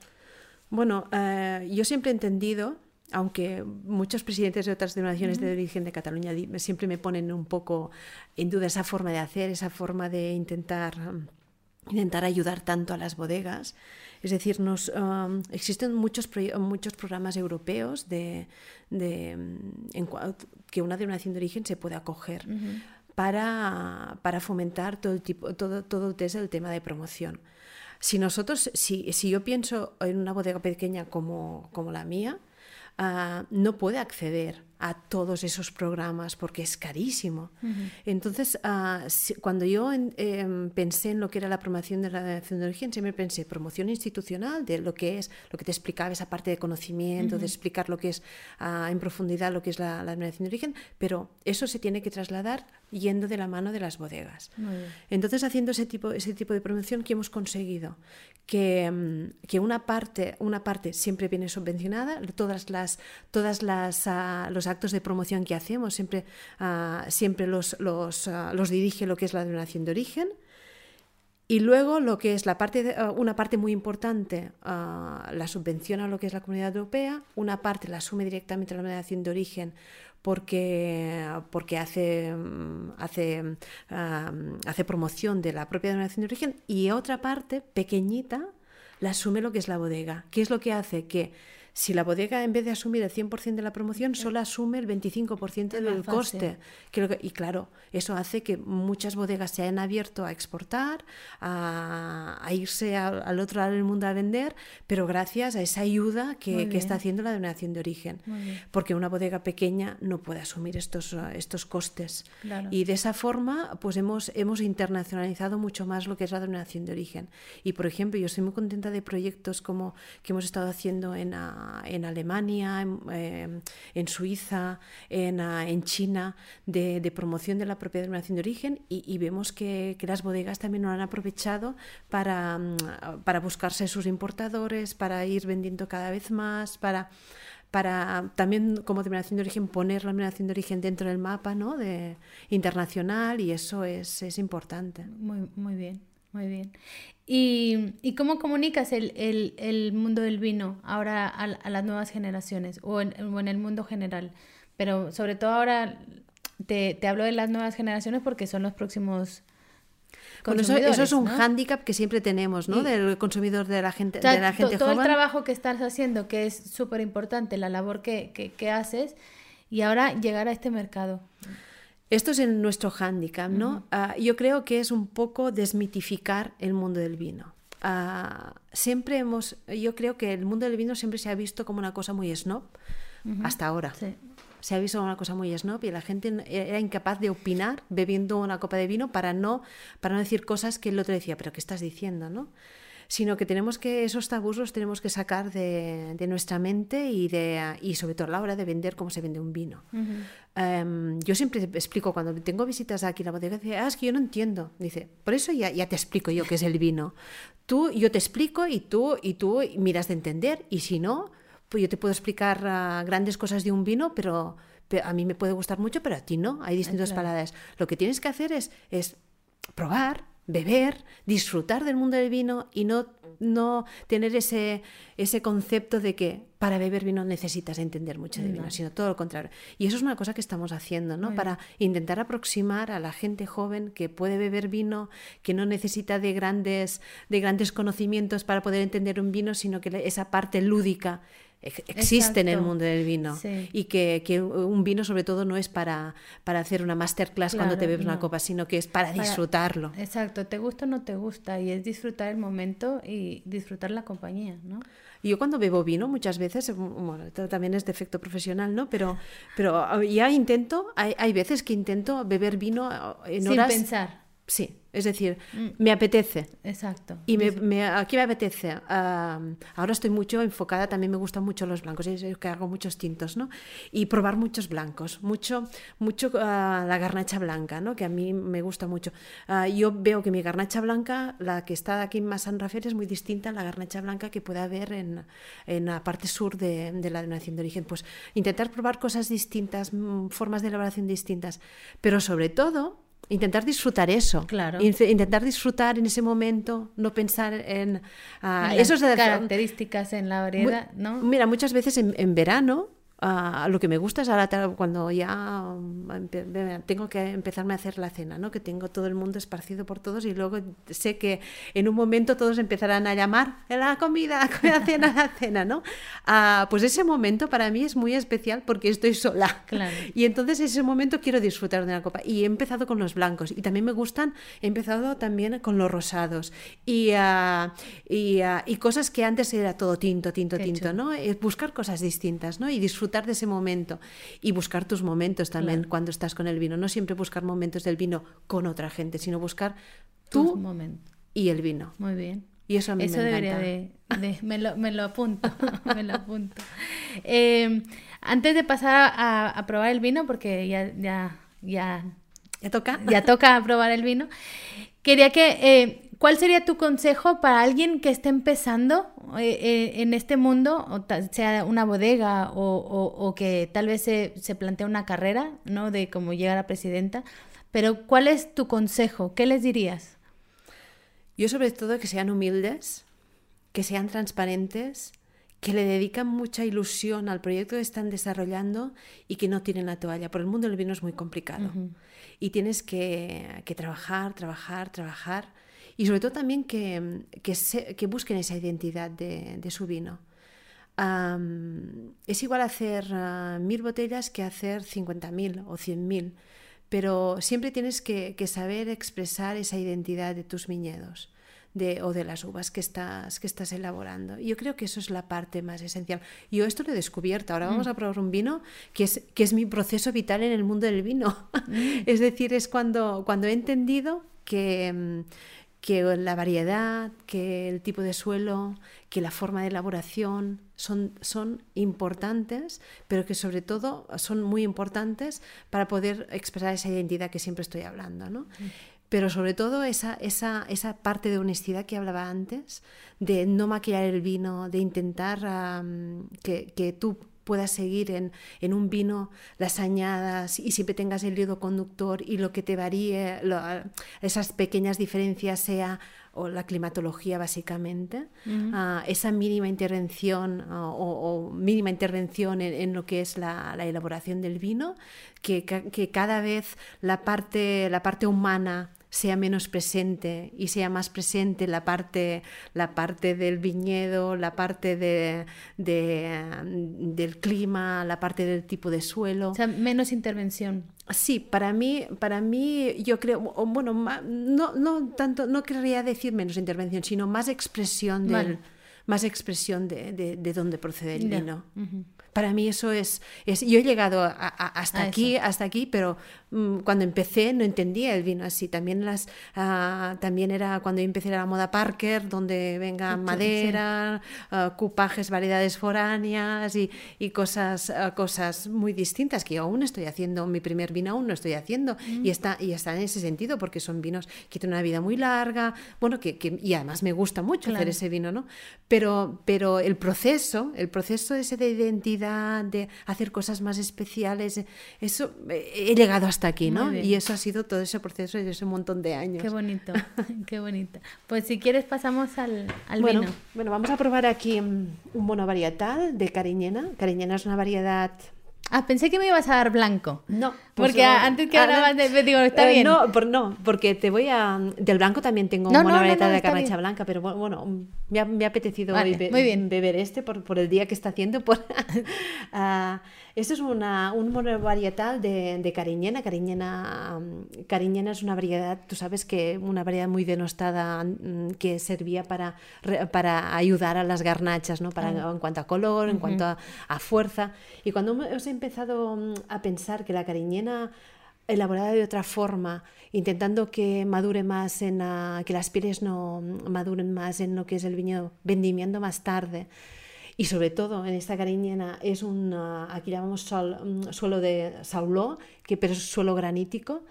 Bueno, eh, yo siempre he entendido, aunque muchos presidentes de otras denominaciones de origen de Cataluña siempre me ponen un poco en duda esa forma de hacer, esa forma de intentar, intentar ayudar tanto a las bodegas. Es decir, nos, um, existen muchos, muchos programas europeos de, en, que una denominación de origen se puede acoger para, para fomentar todo el, tipo, todo, todo el tema de promoción. si nosotros, si, si yo pienso en una bodega pequeña como, como la mía, uh, no puede acceder a todos esos programas porque es carísimo. Entonces, uh, si, cuando yo en, eh, pensé en lo que era la promoción de la denominación de origen, siempre pensé promoción institucional de lo que es, lo que te explicaba esa parte de conocimiento, uh -huh. de explicar lo que es uh, en profundidad lo que es la, la denominación de origen, pero eso se tiene que trasladar yendo de la mano de las bodegas. Entonces, haciendo ese tipo, ese tipo de promoción, ¿qué hemos conseguido? Que, mm, que una, parte, una parte siempre viene subvencionada, todas las, todas las, uh, los actos de promoción que hacemos siempre, uh, siempre los, los, uh, los, dirige lo que es la denominación de origen. Y luego lo que es la parte de, una parte muy importante la subvenciona lo que es la comunidad europea, una parte la asume directamente la denominación de origen porque, porque hace, hace, uh, hace promoción de la propia denominación de origen y otra parte pequeñita la asume lo que es la bodega. ¿Qué es lo que hace? Que si la bodega en vez de asumir el 100% de la promoción, solo asume el 25% del coste. Que, y claro, eso hace que muchas bodegas se hayan abierto a exportar, a, a irse a, al otro lado del mundo a vender, pero gracias a esa ayuda que, que está haciendo la denominación de origen. Porque una bodega pequeña no puede asumir estos, estos costes. Claro. Y de esa forma, pues hemos, hemos internacionalizado mucho más lo que es la denominación de origen. Y por ejemplo, yo estoy muy contenta de proyectos como que hemos estado haciendo en en Alemania, en, en Suiza, en, uh, en China, de, de, promoción de la propia denominación de origen y, vemos que, que, las bodegas también lo han aprovechado para, um, para buscarse sus importadores, para ir vendiendo cada vez más, para para también como denominación de origen poner la denominación de origen dentro del mapa ¿no? de, internacional y eso es, es importante. Muy bien. Muy bien. ¿Y, y cómo comunicas el, el, el, mundo del vino ahora a, a las nuevas generaciones o en, o en, el mundo general? Pero sobre todo ahora te, te, hablo de las nuevas generaciones porque son los próximos... Bueno, eso, eso, es un ¿no? hándicap que siempre tenemos, ¿no? Y, del consumidor de la gente, o sea, de la gente todo joven. el trabajo que estás haciendo, que es súper importante, la labor que, que, que haces, y ahora llegar a este mercado. Esto es en nuestro hándicap, ¿no? Uh -huh. uh, yo creo que es un poco desmitificar el mundo del vino. Uh, siempre hemos, yo creo que el mundo del vino siempre se ha visto como una cosa muy snob, -huh. hasta ahora. Sí. Se ha visto como una cosa muy snob y la gente era incapaz de opinar bebiendo una copa de vino para no, para no decir cosas que el otro decía, pero ¿qué estás diciendo, no? Sino que tenemos que esos tabús los tenemos que sacar de, de nuestra mente y, de, y sobre todo a la hora de vender cómo se vende un vino. Uh -huh. um, yo siempre explico, cuando tengo visitas aquí a la bodega, dice, ah, es que yo no entiendo. Dice, por eso ya, ya te explico yo qué es el vino. Tú, yo te explico y tú, y tú miras de entender y si no, pues yo te puedo explicar uh, grandes cosas de un vino, pero, pero, a mí me puede gustar mucho, pero a ti no. Hay distintas claro. palabras. Lo que tienes que hacer es, es probar, beber, disfrutar del mundo del vino y no, no tener ese, ese concepto de que para beber vino necesitas entender mucho de vino, no. sino todo lo contrario. Y eso es una cosa que estamos haciendo, ¿no? Para intentar aproximar a la gente joven que puede beber vino, que no necesita de grandes, de grandes conocimientos para poder entender un vino, sino que esa parte lúdica existe Exacto. en el mundo del vino sí. y que, que, un vino sobre todo no es para, para hacer una masterclass claro, cuando te bebes no. una copa, sino que es para, para, disfrutarlo. Exacto, te gusta o no te gusta y es disfrutar el momento y disfrutar la compañía, ¿no? Yo cuando bebo vino muchas veces, bueno, esto también es defecto profesional, ¿no? Pero, pero ya intento, hay, hay veces que intento beber vino en Sin horas... pensar. Sí, es decir, mm. me apetece. Exacto. Y me, me, aquí me apetece. Uh, ahora estoy mucho enfocada, también me gustan mucho los blancos, es que hago muchos tintos, ¿no? Y probar muchos blancos, mucho, mucho uh, la garnacha blanca, ¿no? Que a mí me gusta mucho. Uh, yo veo que mi garnacha blanca, la que está aquí en San Rafael, es muy distinta a la garnacha blanca que puede haber en, en la parte sur de, de la denominación de origen. Pues intentar probar cosas distintas, mm, formas de elaboración distintas, pero sobre todo intentar disfrutar eso. Claro. Intentar disfrutar en ese momento, no pensar en... Uh, en esos características en la variedad, ¿no? Mira, muchas veces en, en verano Ah, lo que me gusta es ahora cuando ya mm, tengo que empezarme a hacer la cena, ¿no? que tengo todo el mundo esparcido por todos y luego sé que en un momento todos empezarán a llamar la comida, [LAUGHS] la cena, la cena, ¿no? Ah, pues ese momento para mí es muy especial porque estoy sola. [LAUGHS] Y entonces ese momento quiero disfrutar de una copa. Y he empezado con los blancos y también me gustan, he empezado también con los rosados y, ah, y, y, cosas que antes era todo tinto, tinto, tinto, ¿no? Buscar cosas distintas, ¿no? Y disfrutar disfrutar de ese momento y buscar tus momentos también cuando estás con el vino. No siempre buscar momentos del vino con otra gente, sino buscar momento y el vino. Muy bien. Y eso a mí eso me debería de, me, lo, me, lo, apunto, [LAUGHS] me lo apunto. [LAUGHS] Em, antes de pasar a, probar el vino, porque ya, ya, ya, ya toca, ya toca probar el vino, quería que eh, ¿Cuál sería tu consejo para alguien que esté empezando eh, eh, en este mundo, o sea una bodega o, que tal vez se, se plantea una carrera, ¿no? De cómo llegar a presidenta. Pero ¿cuál es tu consejo? ¿Qué les dirías? Yo sobre todo que sean humildes, que sean transparentes, que le dedican mucha ilusión al proyecto que están desarrollando y que no tienen la toalla. Por el mundo del vino es muy complicado. Y tienes que, que trabajar, trabajar, trabajar y sobre todo también que, que, busquen esa identidad de, su vino. es igual hacer ah, mil botellas que hacer 50.000 o 100.000, pero siempre tienes que, saber expresar esa identidad de tus viñedos. De, o de las uvas que estás, que estás elaborando. Yo creo que eso es la parte más esencial. Yo esto lo he descubierto. Ahora vamos mm. a probar un vino que es, que es mi proceso vital en el mundo del vino. Mm. [LAUGHS] es decir, es cuando, cuando he entendido que, mm, que la variedad, que el tipo de suelo, que la forma de elaboración son, son importantes, pero que sobre todo son muy importantes para poder expresar esa identidad que siempre estoy hablando. ¿no? Pero sobre todo esa, esa, esa, parte de honestidad que hablaba antes, de no maquillar el vino, de intentar que, que tú puedas seguir en, en, un vino las añadas y siempre tengas el hilo conductor y lo que te varíe, esas pequeñas diferencias sea o la climatología básicamente, ah, esa mínima intervención ah, o, mínima intervención en, lo que es la, la elaboración del vino, que, que, cada vez la parte, la parte humana sea menos presente y sea más presente la parte, la parte del viñedo, la parte de, del clima, la parte del tipo de suelo. O sea, menos intervención. Sí, para mí, para mí yo creo, bueno, no, no tanto, no querría decir menos intervención, sino más expresión del, más expresión de, de, dónde procede el vino. Para mí eso es, es yo he llegado hasta aquí, hasta aquí, pero mm, cuando empecé no entendía el vino así. También las, ah, también era cuando empecé la moda Parker, donde venga madera, ah, cupajes, variedades foráneas y, y cosas, ah, cosas muy distintas que yo aún estoy haciendo. Mi primer vino aún no estoy haciendo y mm. está y está en ese sentido porque son vinos que tienen una vida muy larga, bueno que, que y además me gusta mucho hacer ese vino, ¿no? Pero pero el proceso, el proceso ese de identidad de hacer cosas más especiales. Eso he llegado hasta aquí, ¿no? Y eso ha sido todo ese proceso de ese montón de años. Qué bonito, [LAUGHS] qué bonito. Pues si quieres pasamos al, al bueno, vino. Bueno, vamos a probar aquí un mono varietal de cariñena. Cariñena es una variedad Ah, pensé que me ibas a dar blanco. No. Pues porque antes que hablabas de... Digo, está eh, bien. No, por, no, porque te voy a... Del blanco también tengo una variedad de carnacha blanca, pero bueno, me ha, me ha apetecido beber este por, por, el día que está haciendo. Por, uh, [LAUGHS] Esto es una, un varietal de, de cariñena. Cariñena, mm, cariñena es una variedad, tú sabes que una variedad muy denostada mm, que servía para, para ayudar a las garnachas, ¿no? para, en cuanto a color, en cuanto a, fuerza. Y cuando hemos empezado mm, a pensar que la cariñena elaborada de otra forma, intentando que madure más en que las pieles no maduren más en lo que es el viñedo, vendimiento más tarde, y sobre todo en esta cariñena es un, aquí llamamos suelo de sauló, que, pero es suelo granítico.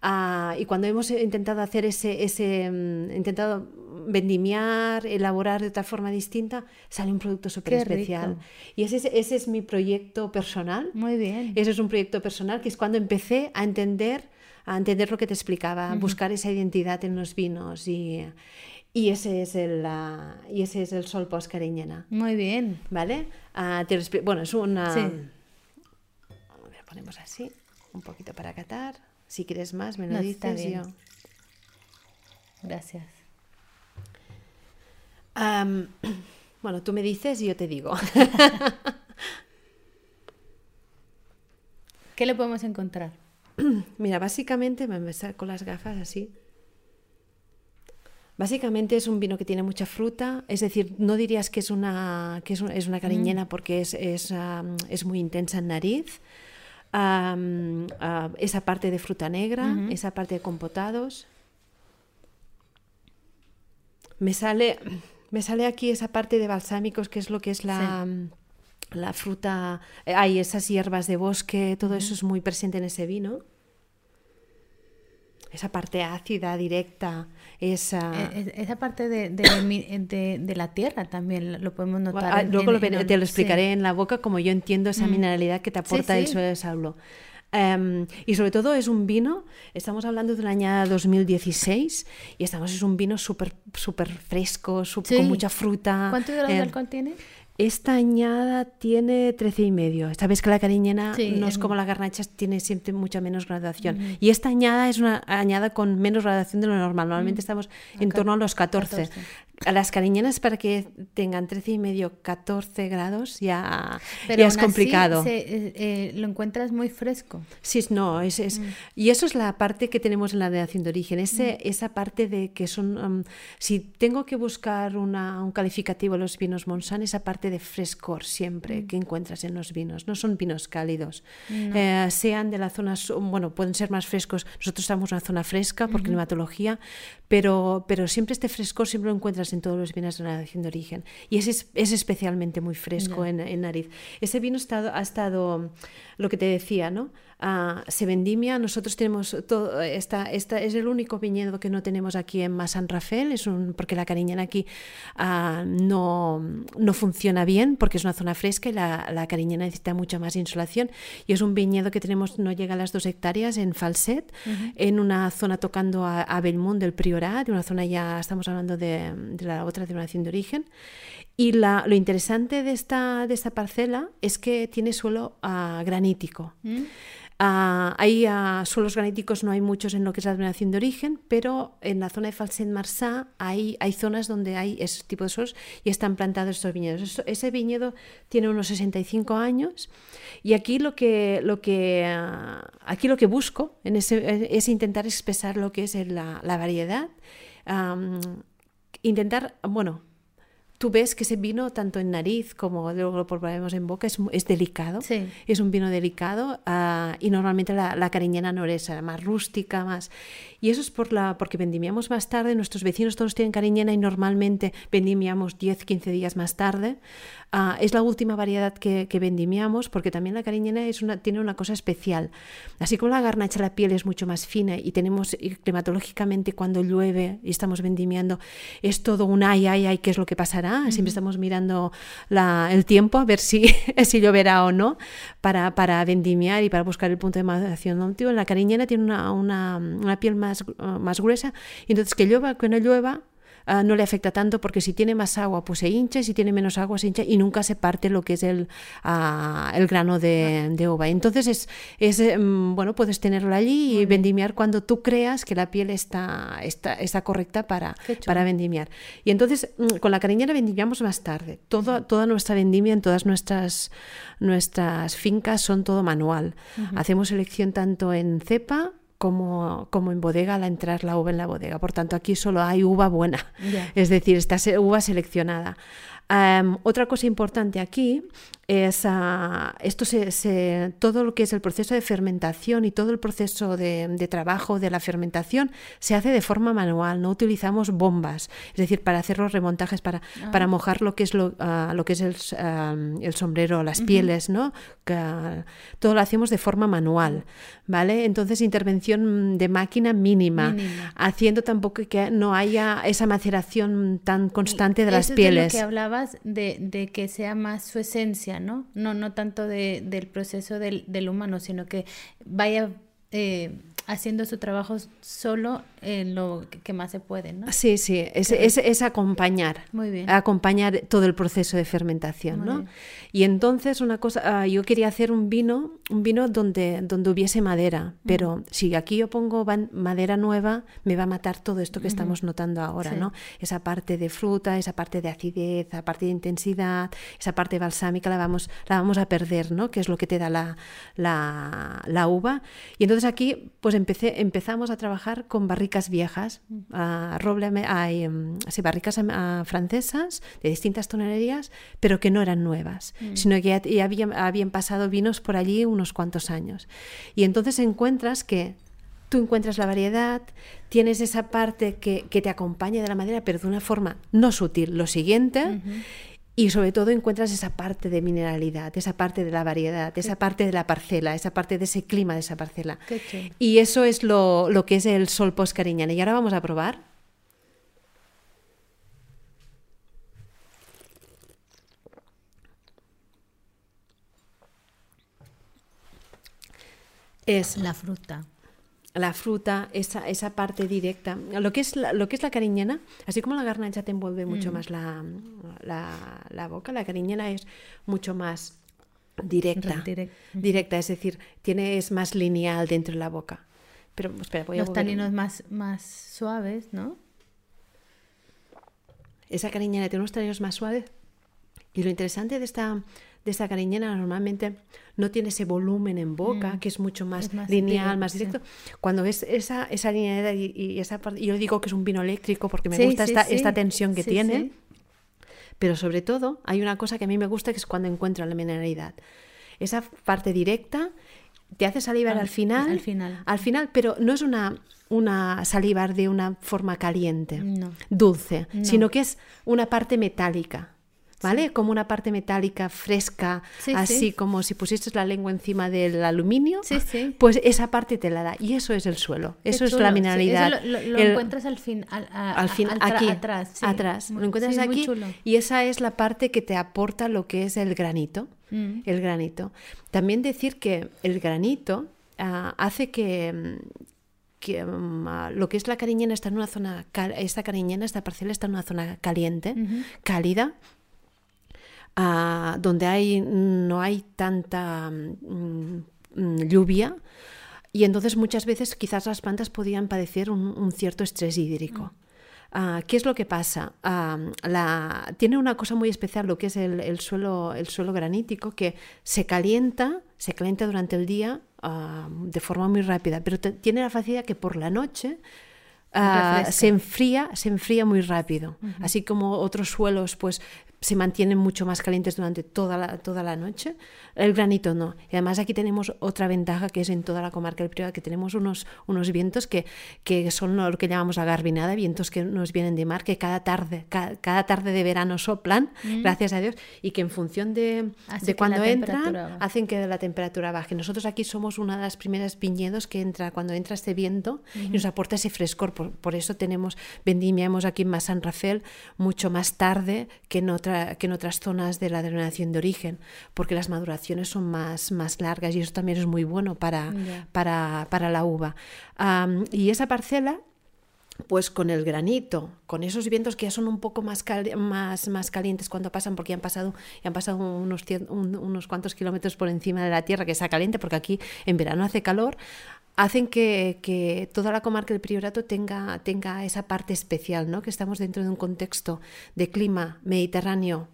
Ah, y cuando hemos intentado hacer ese, ese mm, intentado vendimiar, elaborar de otra forma distinta, sale un producto súper especial. Y ese, ese es mi proyecto personal. Muy bien. Ese es un proyecto personal que es cuando empecé a entender, a entender lo que te explicaba, buscar esa identidad en los vinos y, y ese es el, y ese es el sol post cariñena. Muy bien. ¿Vale? Uh, te bueno, es una... Sí. ponemos así, un poquito para catar. Si quieres más, me lo dices yo. Gracias. [CLEARS THROAT] bueno, tú me dices y yo te digo. [LAUGHS] ¿Qué le podemos encontrar? [CLEARS THROAT] Mira, básicamente, me saco las gafas así. Básicamente es un vino que tiene mucha fruta, es decir, no dirías que es una, que es, una mm. cariñena porque es, es, muy intensa en nariz. esa parte de fruta negra, esa parte de compotados. Me sale, me sale aquí esa parte de balsámicos, que es lo que es la, la fruta. Hay esas hierbas de bosque, todo eso es muy presente en ese vino esa parte ácida, directa, esa... E, e, esa parte de, de, la tierra también lo podemos notar. Ah, luego te lo explicaré en la boca como yo entiendo esa mm. mineralidad que te aporta el suelo de Saulo. Em, y sobre todo es un vino, estamos hablando de añada 2016 y estamos, es un vino súper super fresco, con mucha fruta. ¿Cuánto de em, alcohol tiene? Esta añada tiene 13 y medio. Sabes que la cariñena no es como la garnacha, tiene siempre mucha menos graduación. Y esta añada es una añada con menos graduación de lo normal. Normalmente estamos en torno a los 14 a las cariñenas para que tengan 13 y medio, 14 grados ya, ya es complicado. Eh, eh, lo encuentras muy fresco. Sí, no, es, es mm. y eso es la parte que tenemos en la denominación de origen, ese, mm. esa parte de que son, um, si tengo que buscar una, un calificativo de los vinos Monsan, esa parte de frescor siempre mm. que encuentras en los vinos, no son vinos cálidos, eh, sean de la zona, bueno, pueden ser más frescos, nosotros estamos en una zona fresca por climatología, pero, pero siempre este frescor siempre lo encuentras en todos los vinos de la nación de origen. Y ese es, es especialmente muy fresco en, en, nariz. Ese vino ha estado, ha estado, lo que te decía, ¿no? Ah, se vendimia. Nosotros tenemos todo, esta, esta es el único viñedo que no tenemos aquí en San Rafael, es un, porque la cariñena aquí uh, no, no, funciona bien porque es una zona fresca y la, la, cariñena necesita mucha más insolación. Y es un viñedo que tenemos, no llega a las dos hectáreas en Falset, en una zona tocando a, a Belmont del Priorat, una zona ya, estamos hablando de, de la otra denominación de origen. Y la, lo interesante de esta, de esta parcela es que tiene suelo uh, granítico. Mm. Uh, hay uh, suelos graníticos, no hay muchos en lo que es la denominación de origen, pero en la zona de Falset-Marsá hay, hay zonas donde hay ese tipo de suelos y están plantados estos viñedos. ese viñedo tiene unos 65 años y aquí lo que, lo que, uh, aquí lo que busco es intentar expresar lo que es la, variedad. Intentar, bueno, tú ves que ese vino, tanto en nariz como luego lo probaremos en boca, es, es delicado. Sí. Es un vino delicado uh, y normalmente la, la cariñena noresa, más rústica, más... Y eso es por la, porque vendimiamos más tarde, nuestros vecinos todos tienen cariñena y normalmente vendimiamos 10, 15 días más tarde. Ah, es la última variedad que, que, vendimiamos porque también la cariñena es una, tiene una cosa especial. Así como la garnacha, la piel es mucho más fina y tenemos climatológicamente cuando llueve y estamos vendimiando, es todo un ay, ay, ay, ¿qué es lo que pasará? Siempre estamos mirando la, el tiempo a ver si, [LAUGHS] si lloverá o no para, para vendimiar y para buscar el punto de maduración óptimo. La cariñena tiene una, una, una piel más, más gruesa y entonces que llueva, que no llueva, Ah, no le afecta tanto porque si tiene más agua pues se hincha, si tiene menos agua se hincha y nunca se parte lo que es el, ah, el grano de, de, uva. Entonces es, es em, bueno, puedes tenerlo allí y vendimiar cuando tú creas que la piel está, está, está correcta para, para vendimiar. Y entonces mm, con la cariñera vendimiamos más tarde. Todo, toda nuestra vendimia en todas nuestras, nuestras fincas son todo manual. Hacemos selección tanto en cepa como, como en bodega al entrar la uva en la bodega. Por tanto, aquí solo hay uva buena, es decir, está uva seleccionada. otra cosa importante aquí es uh, esto se, todo lo que es el proceso de fermentación y todo el proceso de, de, trabajo de la fermentación se hace de forma manual, no utilizamos bombas, es decir, para hacer los remontajes, para, ah. para mojar lo que es, lo, uh, lo que es el, uh, el, sombrero, las pieles, ¿no? Que, todo lo hacemos de forma manual, ¿vale? Entonces, intervención de máquina mínima, mínima. haciendo tampoco que no haya esa maceración tan constante de las pieles. Es de lo que hablabas de, de que sea más su esencia, ¿no? No, no tanto de, del proceso del, del, humano, sino que vaya eh, haciendo su trabajo solo en lo que más se puede, ¿no? Sí, sí, es, es, acompañar. Muy bien. Acompañar todo el proceso de fermentación, ¿no? Y entonces una cosa, ah, yo quería hacer un vino, un vino donde, donde hubiese madera, pero si aquí yo pongo madera nueva, me va a matar todo esto que estamos notando ahora, ¿no? Esa parte de fruta, esa parte de acidez, esa parte de intensidad, esa parte balsámica la vamos, la vamos a perder, ¿no? Que es lo que te da la, la, la uva. Y entonces aquí, pues empecé, empezamos a trabajar con barricas viejas, a roble, em, barricas francesas de distintas tonelerías, pero que no eran nuevas, mm. sino que ya, habían, pasado vinos por allí unos cuantos años. Y entonces encuentras que tú encuentras la variedad, tienes esa parte que, te acompaña de la madera, pero de una forma no sutil. Lo siguiente, y sobre todo encuentras esa parte de mineralidad, esa parte de la variedad, esa parte de la parcela, esa parte de ese clima de esa parcela. Y eso es lo, que es el sol post Y ahora vamos a probar. Es la fruta la fruta, esa, esa parte directa. Lo que, es la, lo que es la cariñena, así como la garnacha te envuelve mucho mm. más la, la, boca, la cariñena es mucho más directa, directa, es decir, tiene, es más lineal dentro de la boca. Pero espera, voy Los taninos más, más suaves, ¿no? Esa cariñena tiene unos taninos más suaves. Y lo interesante de esta, de esta cariñena normalmente no tiene ese volumen en boca, mm. que es mucho más, lineal, más directo. Cuando ves esa, esa linealidad y, esa parte, yo digo que es un vino eléctrico porque me gusta esta, esta tensión que tiene, pero sobre todo hay una cosa que a mí me gusta que es cuando encuentro la mineralidad. Esa parte directa te hace salivar al, final, al final, al final, pero no es una una salivar de una forma caliente, dulce, sino que es una parte metálica. ¿Vale? Como una parte metálica fresca, así como si pusieses la lengua encima del aluminio, pues esa parte te la da. Y eso es el suelo, eso es la mineralidad. lo, encuentras al fin, al, fin aquí, atrás. Atrás, lo encuentras aquí y esa es la parte que te aporta lo que es el granito. Mm. El granito. También decir que el granito ah, hace que, que mm, ah, lo que es la cariñena está en una zona, esta cariñena, esta parcela está en una zona caliente, cálida, donde hay, no hay tanta mm, mm, lluvia y entonces muchas veces quizás las plantas podían padecer un, cierto estrés hídrico. Mm. Ah, ¿Qué es lo que pasa? Ah, la, tiene una cosa muy especial lo que es el, suelo, el suelo granítico que se calienta, se calienta durante el día ah, de forma muy rápida, pero tiene la facilidad que por la noche se enfría, se enfría muy rápido. Así como otros suelos, pues se mantienen mucho más calientes durante toda la, toda la noche. El granito no. Y además aquí tenemos otra ventaja que es en toda la comarca del Priorat, que tenemos unos, unos vientos que, que son lo que llamamos la garbinada, vientos que nos vienen de mar, que cada tarde, cada, tarde de verano soplan, mm. gracias a Dios, y que en función de, de cuando entran, hacen que la temperatura baje. Nosotros aquí somos una de las primeras viñedos que entra, cuando entra este viento, y nos aporta ese frescor. Por, por eso tenemos, vendimiamos aquí en San Rafael mucho más tarde que en otras que en otras zonas de la denominación de origen, porque las maduraciones son más, más largas y eso también es muy bueno para, para, la uva. y esa parcela pues con el granito, con esos vientos que ya son un poco más, más, más calientes cuando pasan, porque ya han pasado, ya han pasado unos, unos cuantos kilómetros por encima de la tierra, que está caliente, porque aquí en verano hace calor, hacen que, toda la comarca del Priorato tenga, tenga esa parte especial, ¿no? que estamos dentro de un contexto de clima mediterráneo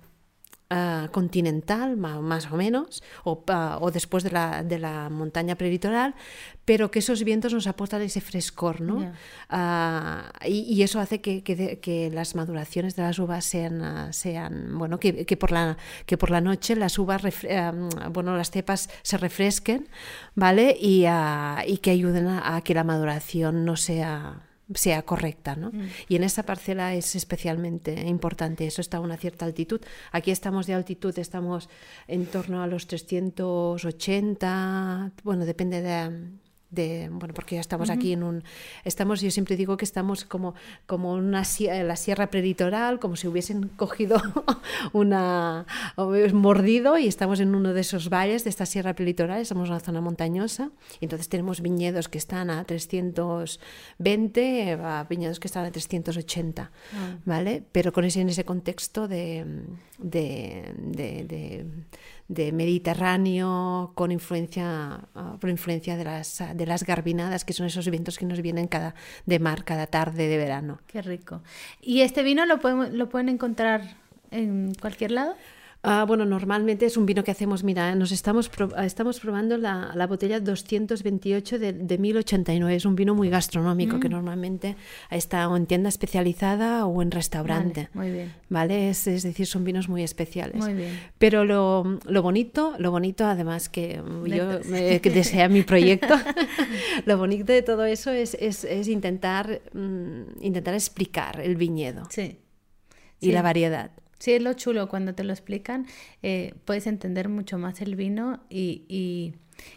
Ah, continental, más o menos, o, ah, o después de la, de la, montaña prelitoral, pero que esos vientos nos aportan ese frescor, ¿no? Ah, y, eso hace que, que, las maduraciones de las uvas sean, sean bueno, que, que, por la, que por la noche las uvas, bueno, las cepas se refresquen, ¿vale? Y, y que ayuden a que la maduración no sea sea correcta. ¿no? Mm. Y en esta parcela es especialmente importante, eso está a una cierta altitud. Aquí estamos de altitud, estamos en torno a los 380, bueno, depende de, de, bueno, porque ya estamos aquí en un, estamos, yo siempre digo que estamos como, como una, la sierra preditoral, como si hubiesen cogido [LAUGHS] una, mordido y estamos en uno de esos valles de esta sierra preditoral, estamos en una zona montañosa, y entonces tenemos viñedos que están a 320, a viñedos que están a 380, ah. ¿vale? Pero con ese, en ese contexto de, de, de de Mediterráneo con influencia, ah, por influencia de las, de las garbinadas, que son esos vientos que nos vienen cada, de mar cada tarde de verano. Qué rico. ¿Y este vino lo, podemos, lo pueden encontrar en cualquier lado? Ah, bueno, normalmente es un vino que hacemos, mira, nos estamos, estamos probando la, la, botella 228 de, de, 1089. Es un vino muy gastronómico que mm. normalmente está o en tienda especializada o en restaurante. muy bien. ¿Vale? Es, es, decir, son vinos muy especiales. Muy bien. Pero lo, lo bonito, lo bonito además que yo [LAUGHS] que desea mi proyecto, [LAUGHS] lo bonito de todo eso es, es, es intentar, mm, intentar explicar el viñedo. Sí. Y la variedad. Sí, es lo chulo, cuando te lo explican, eh, puedes entender mucho más el vino y, y,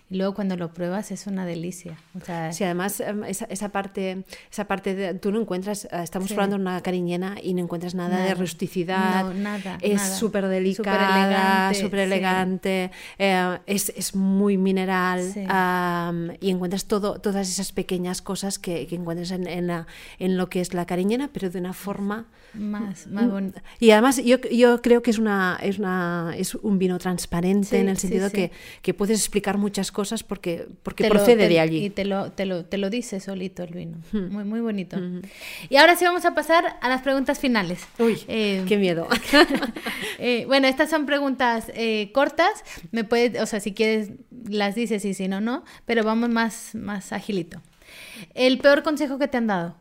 luego cuando lo pruebas es una delicia. O sea, sí, además em, esa, esa, parte, esa parte de, tú no encuentras, eh, estamos probando una cariñena y no encuentras nada, de rusticidad. No, nada. Es súper delicada, súper elegante, eh, es, es, muy mineral y encuentras todo, todas esas pequeñas cosas que, que encuentras en, en, la, en, lo que es la cariñena, pero de una forma más, más bonito. Y además yo, yo creo que es, una, es, una, es un vino transparente en el sentido que, que, puedes explicar muchas cosas porque, porque procede de allí. Y te lo, te, lo, te lo dice solito el vino. Muy, muy bonito. Y ahora sí vamos a pasar a las preguntas finales. Uy, eh, qué miedo. [LAUGHS] eh, bueno, estas son preguntas eh, cortas. Me puedes, o sea, si quieres las dices y si no, no. Pero vamos más, más agilito. El peor consejo que te han dado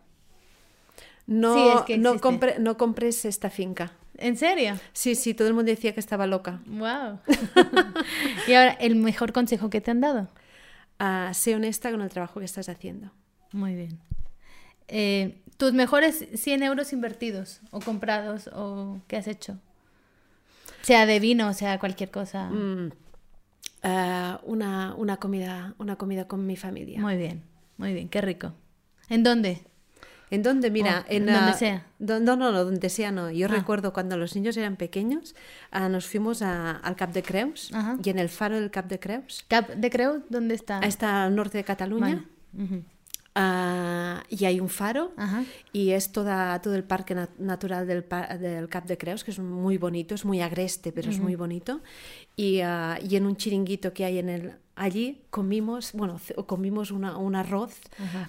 no, no, no compres esta finca. ¿En serio? Sí, sí, todo el mundo decía que estaba loca. Wow. [LAUGHS] [LAUGHS] y ahora, ¿el mejor consejo que te han dado? Uh, sé honesta con el trabajo que estás haciendo. Muy bien. Eh, ¿Tus mejores 100 euros invertidos o comprados o qué has hecho? Sea de vino, sea cualquier cosa. Mm, ah, una, una, comida, una comida con mi familia. Muy bien, muy bien, qué rico. ¿En dónde? ¿En dónde? Mira, oh, en donde sea. no, no, no, donde sea no. Yo ah. recuerdo cuando los niños eran pequeños, uh, nos fuimos a, al Cap de Creus y en el faro del Cap de Creus. ¿Cap de Creus dónde está? Está al norte de Cataluña. Uh, y hay un faro Ajá. y es toda, todo el parque nat natural del, del, Cap de Creus, que es muy bonito, es muy agreste, pero -huh. es muy bonito. Y, y en un chiringuito que hay en el, allí comimos, bueno, comimos una, un arroz,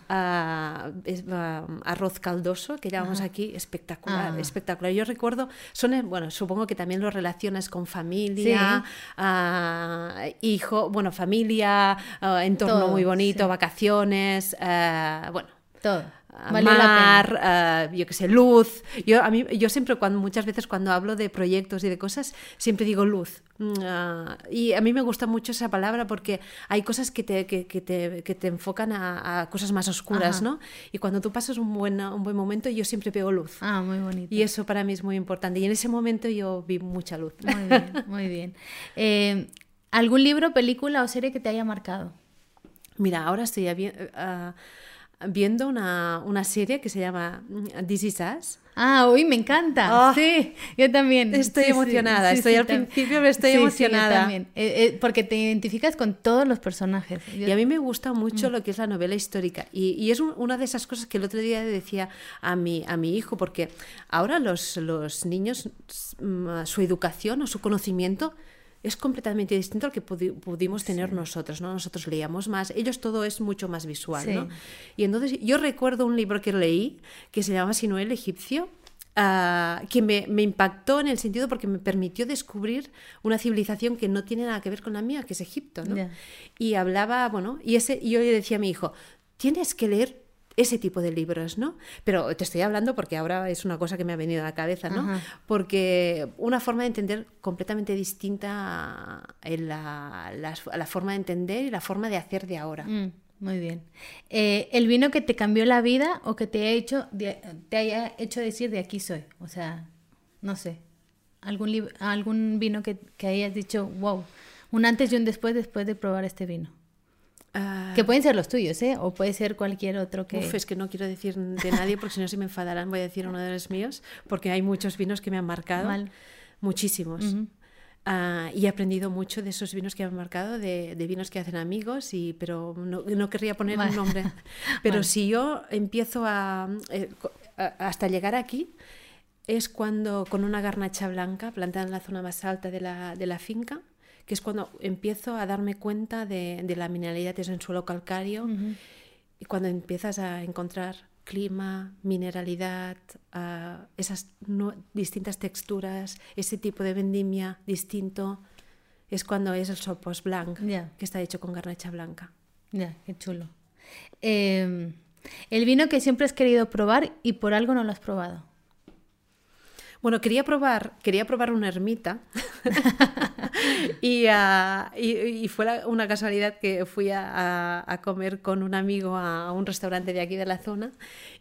uh, es, uh, arroz caldoso, que llamamos Ajá. aquí, espectacular, ah. espectacular. Yo recuerdo, son, bueno, supongo que también lo relacionas con familia, sí. uh, hijo, bueno, familia, entorno Todo, muy bonito, sí. vacaciones, bueno. Todo Valió mar, uh, yo qué sé, luz. Yo, a mí, yo siempre, cuando, muchas veces cuando hablo de proyectos y de cosas, siempre digo luz. Uh, y a mí me gusta mucho esa palabra porque hay cosas que te, que, que te, que te enfocan a, a, cosas más oscuras, Ajá. ¿no? Y cuando tú pasas un buen, un buen momento, yo siempre pego luz. Ah, muy bonito. Y eso para mí es muy importante. Y en ese momento yo vi mucha luz. Muy bien, muy bien. [LAUGHS] Eh, ¿Algún libro, película o serie que te haya marcado? Mira, ahora estoy... Uh, viendo una, una, serie que se llama mm, This Is Us. Ah, uy, me encanta. Oh, sí, yo también. Estoy sí, emocionada. Sí, estoy al principio, pero estoy emocionada. yo también. Eh, eh, porque te identificas con todos los personajes. Yo... Y a mí me gusta mucho mm. lo que es la novela histórica. Y, y es un, una de esas cosas que el otro día decía a mi, a mi hijo, porque ahora los, los niños, mm, su educación o su conocimiento es completamente distinto al que pudi pudimos tener sí. nosotros, ¿no? Nosotros leíamos más, ellos todo es mucho más visual, sí. ¿no? Y entonces yo recuerdo un libro que leí que se llama Sino el egipcio, Uh, que me, me, impactó en el sentido porque me permitió descubrir una civilización que no tiene nada que ver con la mía, que es Egipto, ¿no? Yeah. Y hablaba, bueno, y ese, yo le decía a mi hijo, tienes que leer ese tipo de libros, ¿no? Pero te estoy hablando porque ahora es una cosa que me ha venido a la cabeza, ¿no? Ajá. Porque una forma de entender completamente distinta en la, la, la, forma de entender y la forma de hacer de ahora. Mm, muy bien. Eh, ¿El vino que te cambió la vida o que te haya hecho, te haya hecho decir de aquí soy? O sea, no sé. ¿Algún, algún vino que, que hayas dicho, wow, un antes y un después después de probar este vino? Ah. que pueden ser los tuyos, ¿eh? O puede ser cualquier otro que... Uf, es que no quiero decir de nadie porque si no se me enfadarán. Voy a decir uno de los míos porque hay muchos vinos que me han marcado. Muchísimos. Ah, y he aprendido mucho de esos vinos que me han marcado, de, vinos que hacen amigos, y, pero no, no querría poner un nombre. [LAUGHS] Pero si yo empiezo eh, a, hasta llegar aquí, es cuando con una garnacha blanca plantada en la zona más alta de la, de la finca, que es cuando empiezo a darme cuenta de, de la mineralidad de ese suelo calcáreo y cuando empiezas a encontrar clima, mineralidad, uh, esas distintas texturas, ese tipo de vendimia distinto, es cuando es el Sopos Blanc, que está hecho con garnacha blanca. Ya, qué chulo. Em, el vino que siempre has querido probar y por algo no lo has probado. Bueno, quería probar, quería probar una ermita [LAUGHS] y, fue una casualidad que fui a, comer con un amigo a, un restaurante de aquí de la zona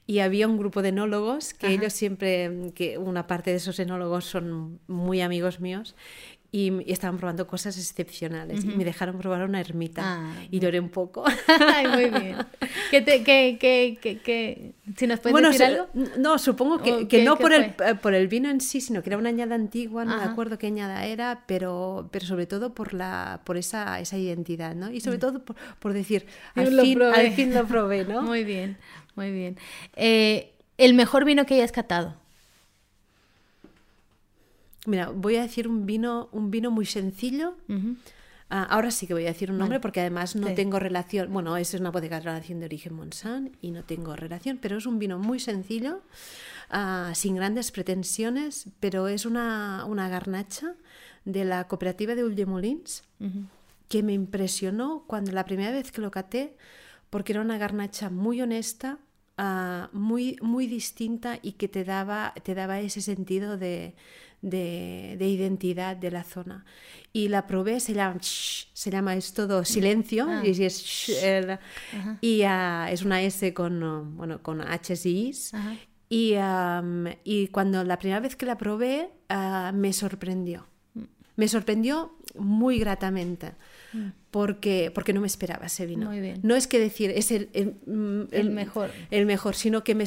y había un grupo de enólogos que ellos siempre, que una parte de esos enólogos son muy amigos míos y, estaban probando cosas excepcionales. Y me dejaron probar una ermita ah, y lloré un poco. [LAUGHS] Ay, muy bien. ¿Qué te, qué, qué, qué, si nos puedes decir algo? No, supongo que, que no por el, por el vino en sí, sino que era una añada antigua, no me acuerdo qué añada era, pero, pero sobre todo por, la, por esa, esa identidad, ¿no? Y sobre mm. todo por, por decir, al fin, al fin, lo probé, ¿no? [LAUGHS] Muy bien, muy bien. Eh, ¿El mejor vino que hayas catado? Mira, voy a decir un vino, un vino muy sencillo. Ah, ahora sí que voy a decir un nombre porque además no tengo relación. Bueno, es una bodega de relación de origen Monsanto y no tengo relación, pero es un vino muy sencillo, ah, sin grandes pretensiones, pero es una, una, garnacha de la cooperativa de Ulldemolins que me impresionó cuando la primera vez que lo caté, porque era una garnacha muy honesta, ah, muy, muy distinta y que te daba, te daba ese sentido de de, identidad de la zona. Y la probé, se llama, se llama es todo silencio, ah. y, es, y ah, es una S con, bueno, con H y Is. Y, y, cuando la primera vez que la probé, ah, me sorprendió. Mm. Me sorprendió muy gratamente. Mm. porque, porque no me esperaba ese vino. No es que decir, es el, el, mm, mejor. el mejor, sino que me,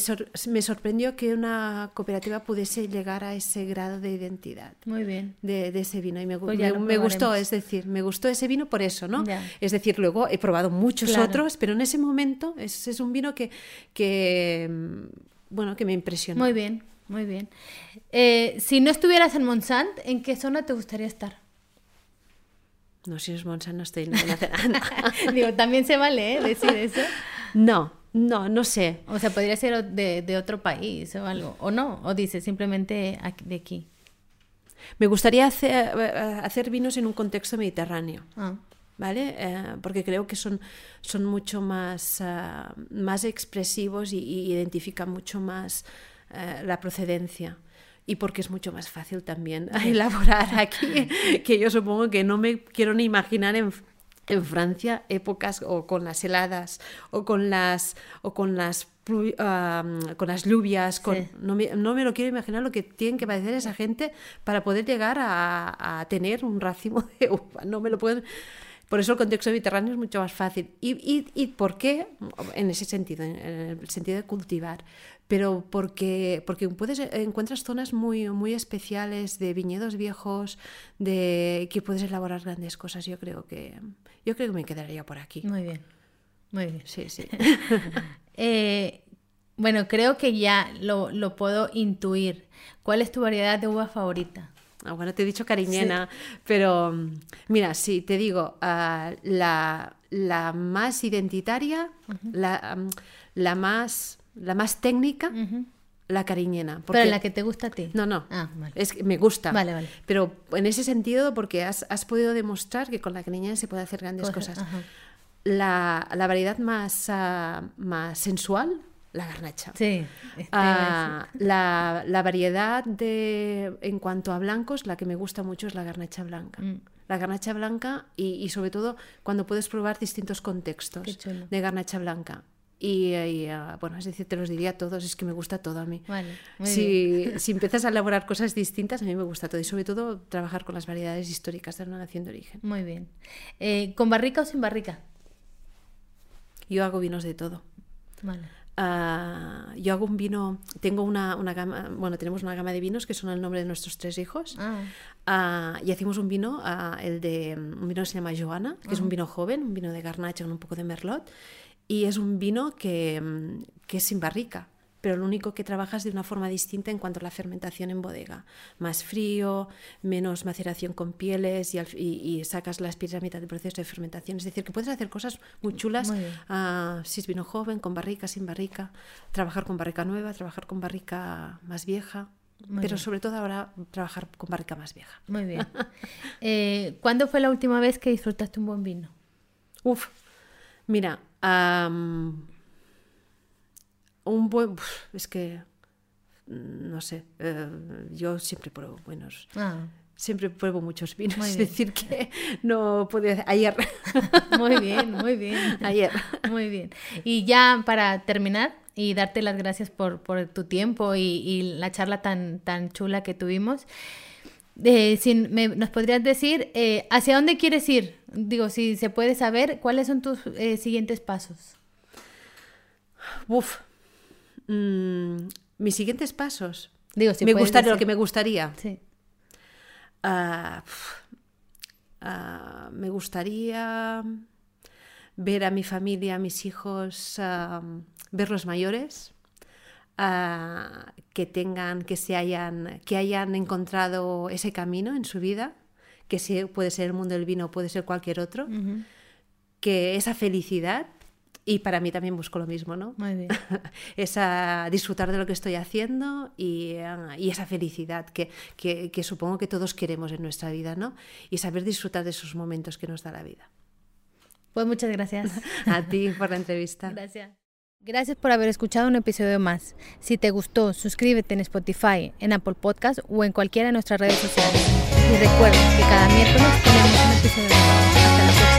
me, sorprendió que una cooperativa pudiese llegar a ese grado de identidad. Muy bien. De, de ese vino. Y me, pues me, gustó, es decir, me gustó ese vino por eso, ¿no? Es decir, luego he probado muchos otros, pero en ese momento es, es un vino que, que, mm, bueno, que me impresionó. Muy bien, muy bien. Eh, si no estuvieras en Monsant, ¿en qué zona te gustaría estar? No, si es Monsanto no estoy en Nueva Zelanda. Digo, también se vale ¿eh? decir eso. No, no, no sé. O sea, podría ser de, de otro país o algo. O no, o dice simplemente de aquí. Me gustaría hacer, eh, hacer vinos en un contexto mediterráneo. Ah. ¿Vale? Eh, porque creo que son, son mucho más, uh, más expresivos y, y, identifican mucho más uh, la procedencia y porque es mucho más fácil también [LAUGHS] elaborar aquí, [LAUGHS] que yo supongo que no me quiero ni imaginar en, en Francia épocas o con las heladas o con las o con las con las lluvias, con, no, me, no, me, lo quiero imaginar lo que tienen que padecer esa gente para poder llegar a, a tener un racimo de [LAUGHS] uva. No me lo pueden. Por eso el contexto mediterráneo es mucho más fácil. ¿Y, y, y por qué? En ese sentido, en el sentido de cultivar pero porque, porque puedes, encuentras zonas muy, muy especiales de viñedos viejos, de que puedes elaborar grandes cosas. Yo creo que, yo creo que me quedaría por aquí. Muy bien, muy bien. Sí, sí. [LAUGHS] Eh, bueno, creo que ya lo, lo, puedo intuir. ¿Cuál es tu variedad de uva favorita? Ah, bueno, te he dicho cariñena, pero mira, sí, te digo, uh, la, la, más identitaria, la, la más la más técnica, la cariñena. Pero la que te gusta a ti. No, no. Ah, es que me gusta. Vale, vale. Pero en ese sentido, porque has, podido demostrar que con la cariñena se puede hacer grandes cosas. La, variedad más, ah, más sensual, la garnacha. Sí. Ah, la, la, variedad de, en cuanto a blancos, la que me gusta mucho es la garnacha blanca. Mm. La garnacha blanca y, sobre todo cuando puedes probar distintos contextos de garnacha blanca. Y, ah, bueno, es decir, te los diría a todos, es que me gusta todo a mí. si, si, empiezas [LAUGHS] a elaborar cosas distintas, a mí me gusta todo y sobre todo trabajar con las variedades históricas de una nación de origen. Muy bien. Eh, ¿Con barrica o sin barrica? Yo hago vinos de todo. Vale. Ah, yo hago un vino, tengo una, una, gama, bueno, tenemos una gama de vinos que son el nombre de nuestros tres hijos. Ah. Ah, y hacemos un vino, el de un vino que se llama Joana, que es un vino joven, un vino de garnacha con un poco de merlot. Y es un vino que, que es sin barrica pero lo único que trabajas de una forma distinta en cuanto a la fermentación en bodega. Más frío, menos maceración con pieles y, sacas las pieles a mitad del proceso de fermentación. Es decir, que puedes hacer cosas muy chulas ah, si es vino joven, con barrica, sin barrica, trabajar con barrica nueva, trabajar con barrica más vieja. pero sobre todo ahora trabajar con barrica más vieja. Muy bien. [LAUGHS] Eh, ¿Cuándo fue la última vez que disfrutaste un buen vino? Uf, mira, un buen... Es que, no sé, eh, yo siempre pruebo buenos. Ah. Siempre pruebo muchos vinos, es decir, que [LAUGHS] no podía... Ayer. [LAUGHS] Muy bien, muy bien. Ayer. Muy bien. Y ya para terminar y darte las gracias por, por tu tiempo y, la charla tan, tan chula que tuvimos. Eh, ¿Nos podrías decir eh, hacia dónde quieres ir? Digo, si se puede saber, ¿cuáles son tus siguientes pasos? Uf, Mm, mis siguientes pasos. Digo, si me gustaría, lo que me gustaría. Sí. Ah, ah, me gustaría ver a mi familia, a mis hijos, uh, verlos mayores, que tengan, que se hayan, que hayan encontrado ese camino en su vida, que puede ser el mundo del vino, puede ser cualquier otro, que esa felicidad y para mí también busco lo mismo, ¿no? Muy bien. [LAUGHS] esa, disfrutar de lo que estoy haciendo y, ah, y esa felicidad que, que, que, supongo que todos queremos en nuestra vida, ¿no? Y saber disfrutar de esos momentos que nos da la vida. Pues muchas gracias. [LAUGHS] A ti por la entrevista. Gracias. Gracias por haber escuchado un episodio más. Si te gustó, suscríbete en Spotify, en Apple Podcast o en cualquiera de nuestras redes sociales. Y recuerda que cada miércoles tenemos un episodio nuevo. Hasta la próxima.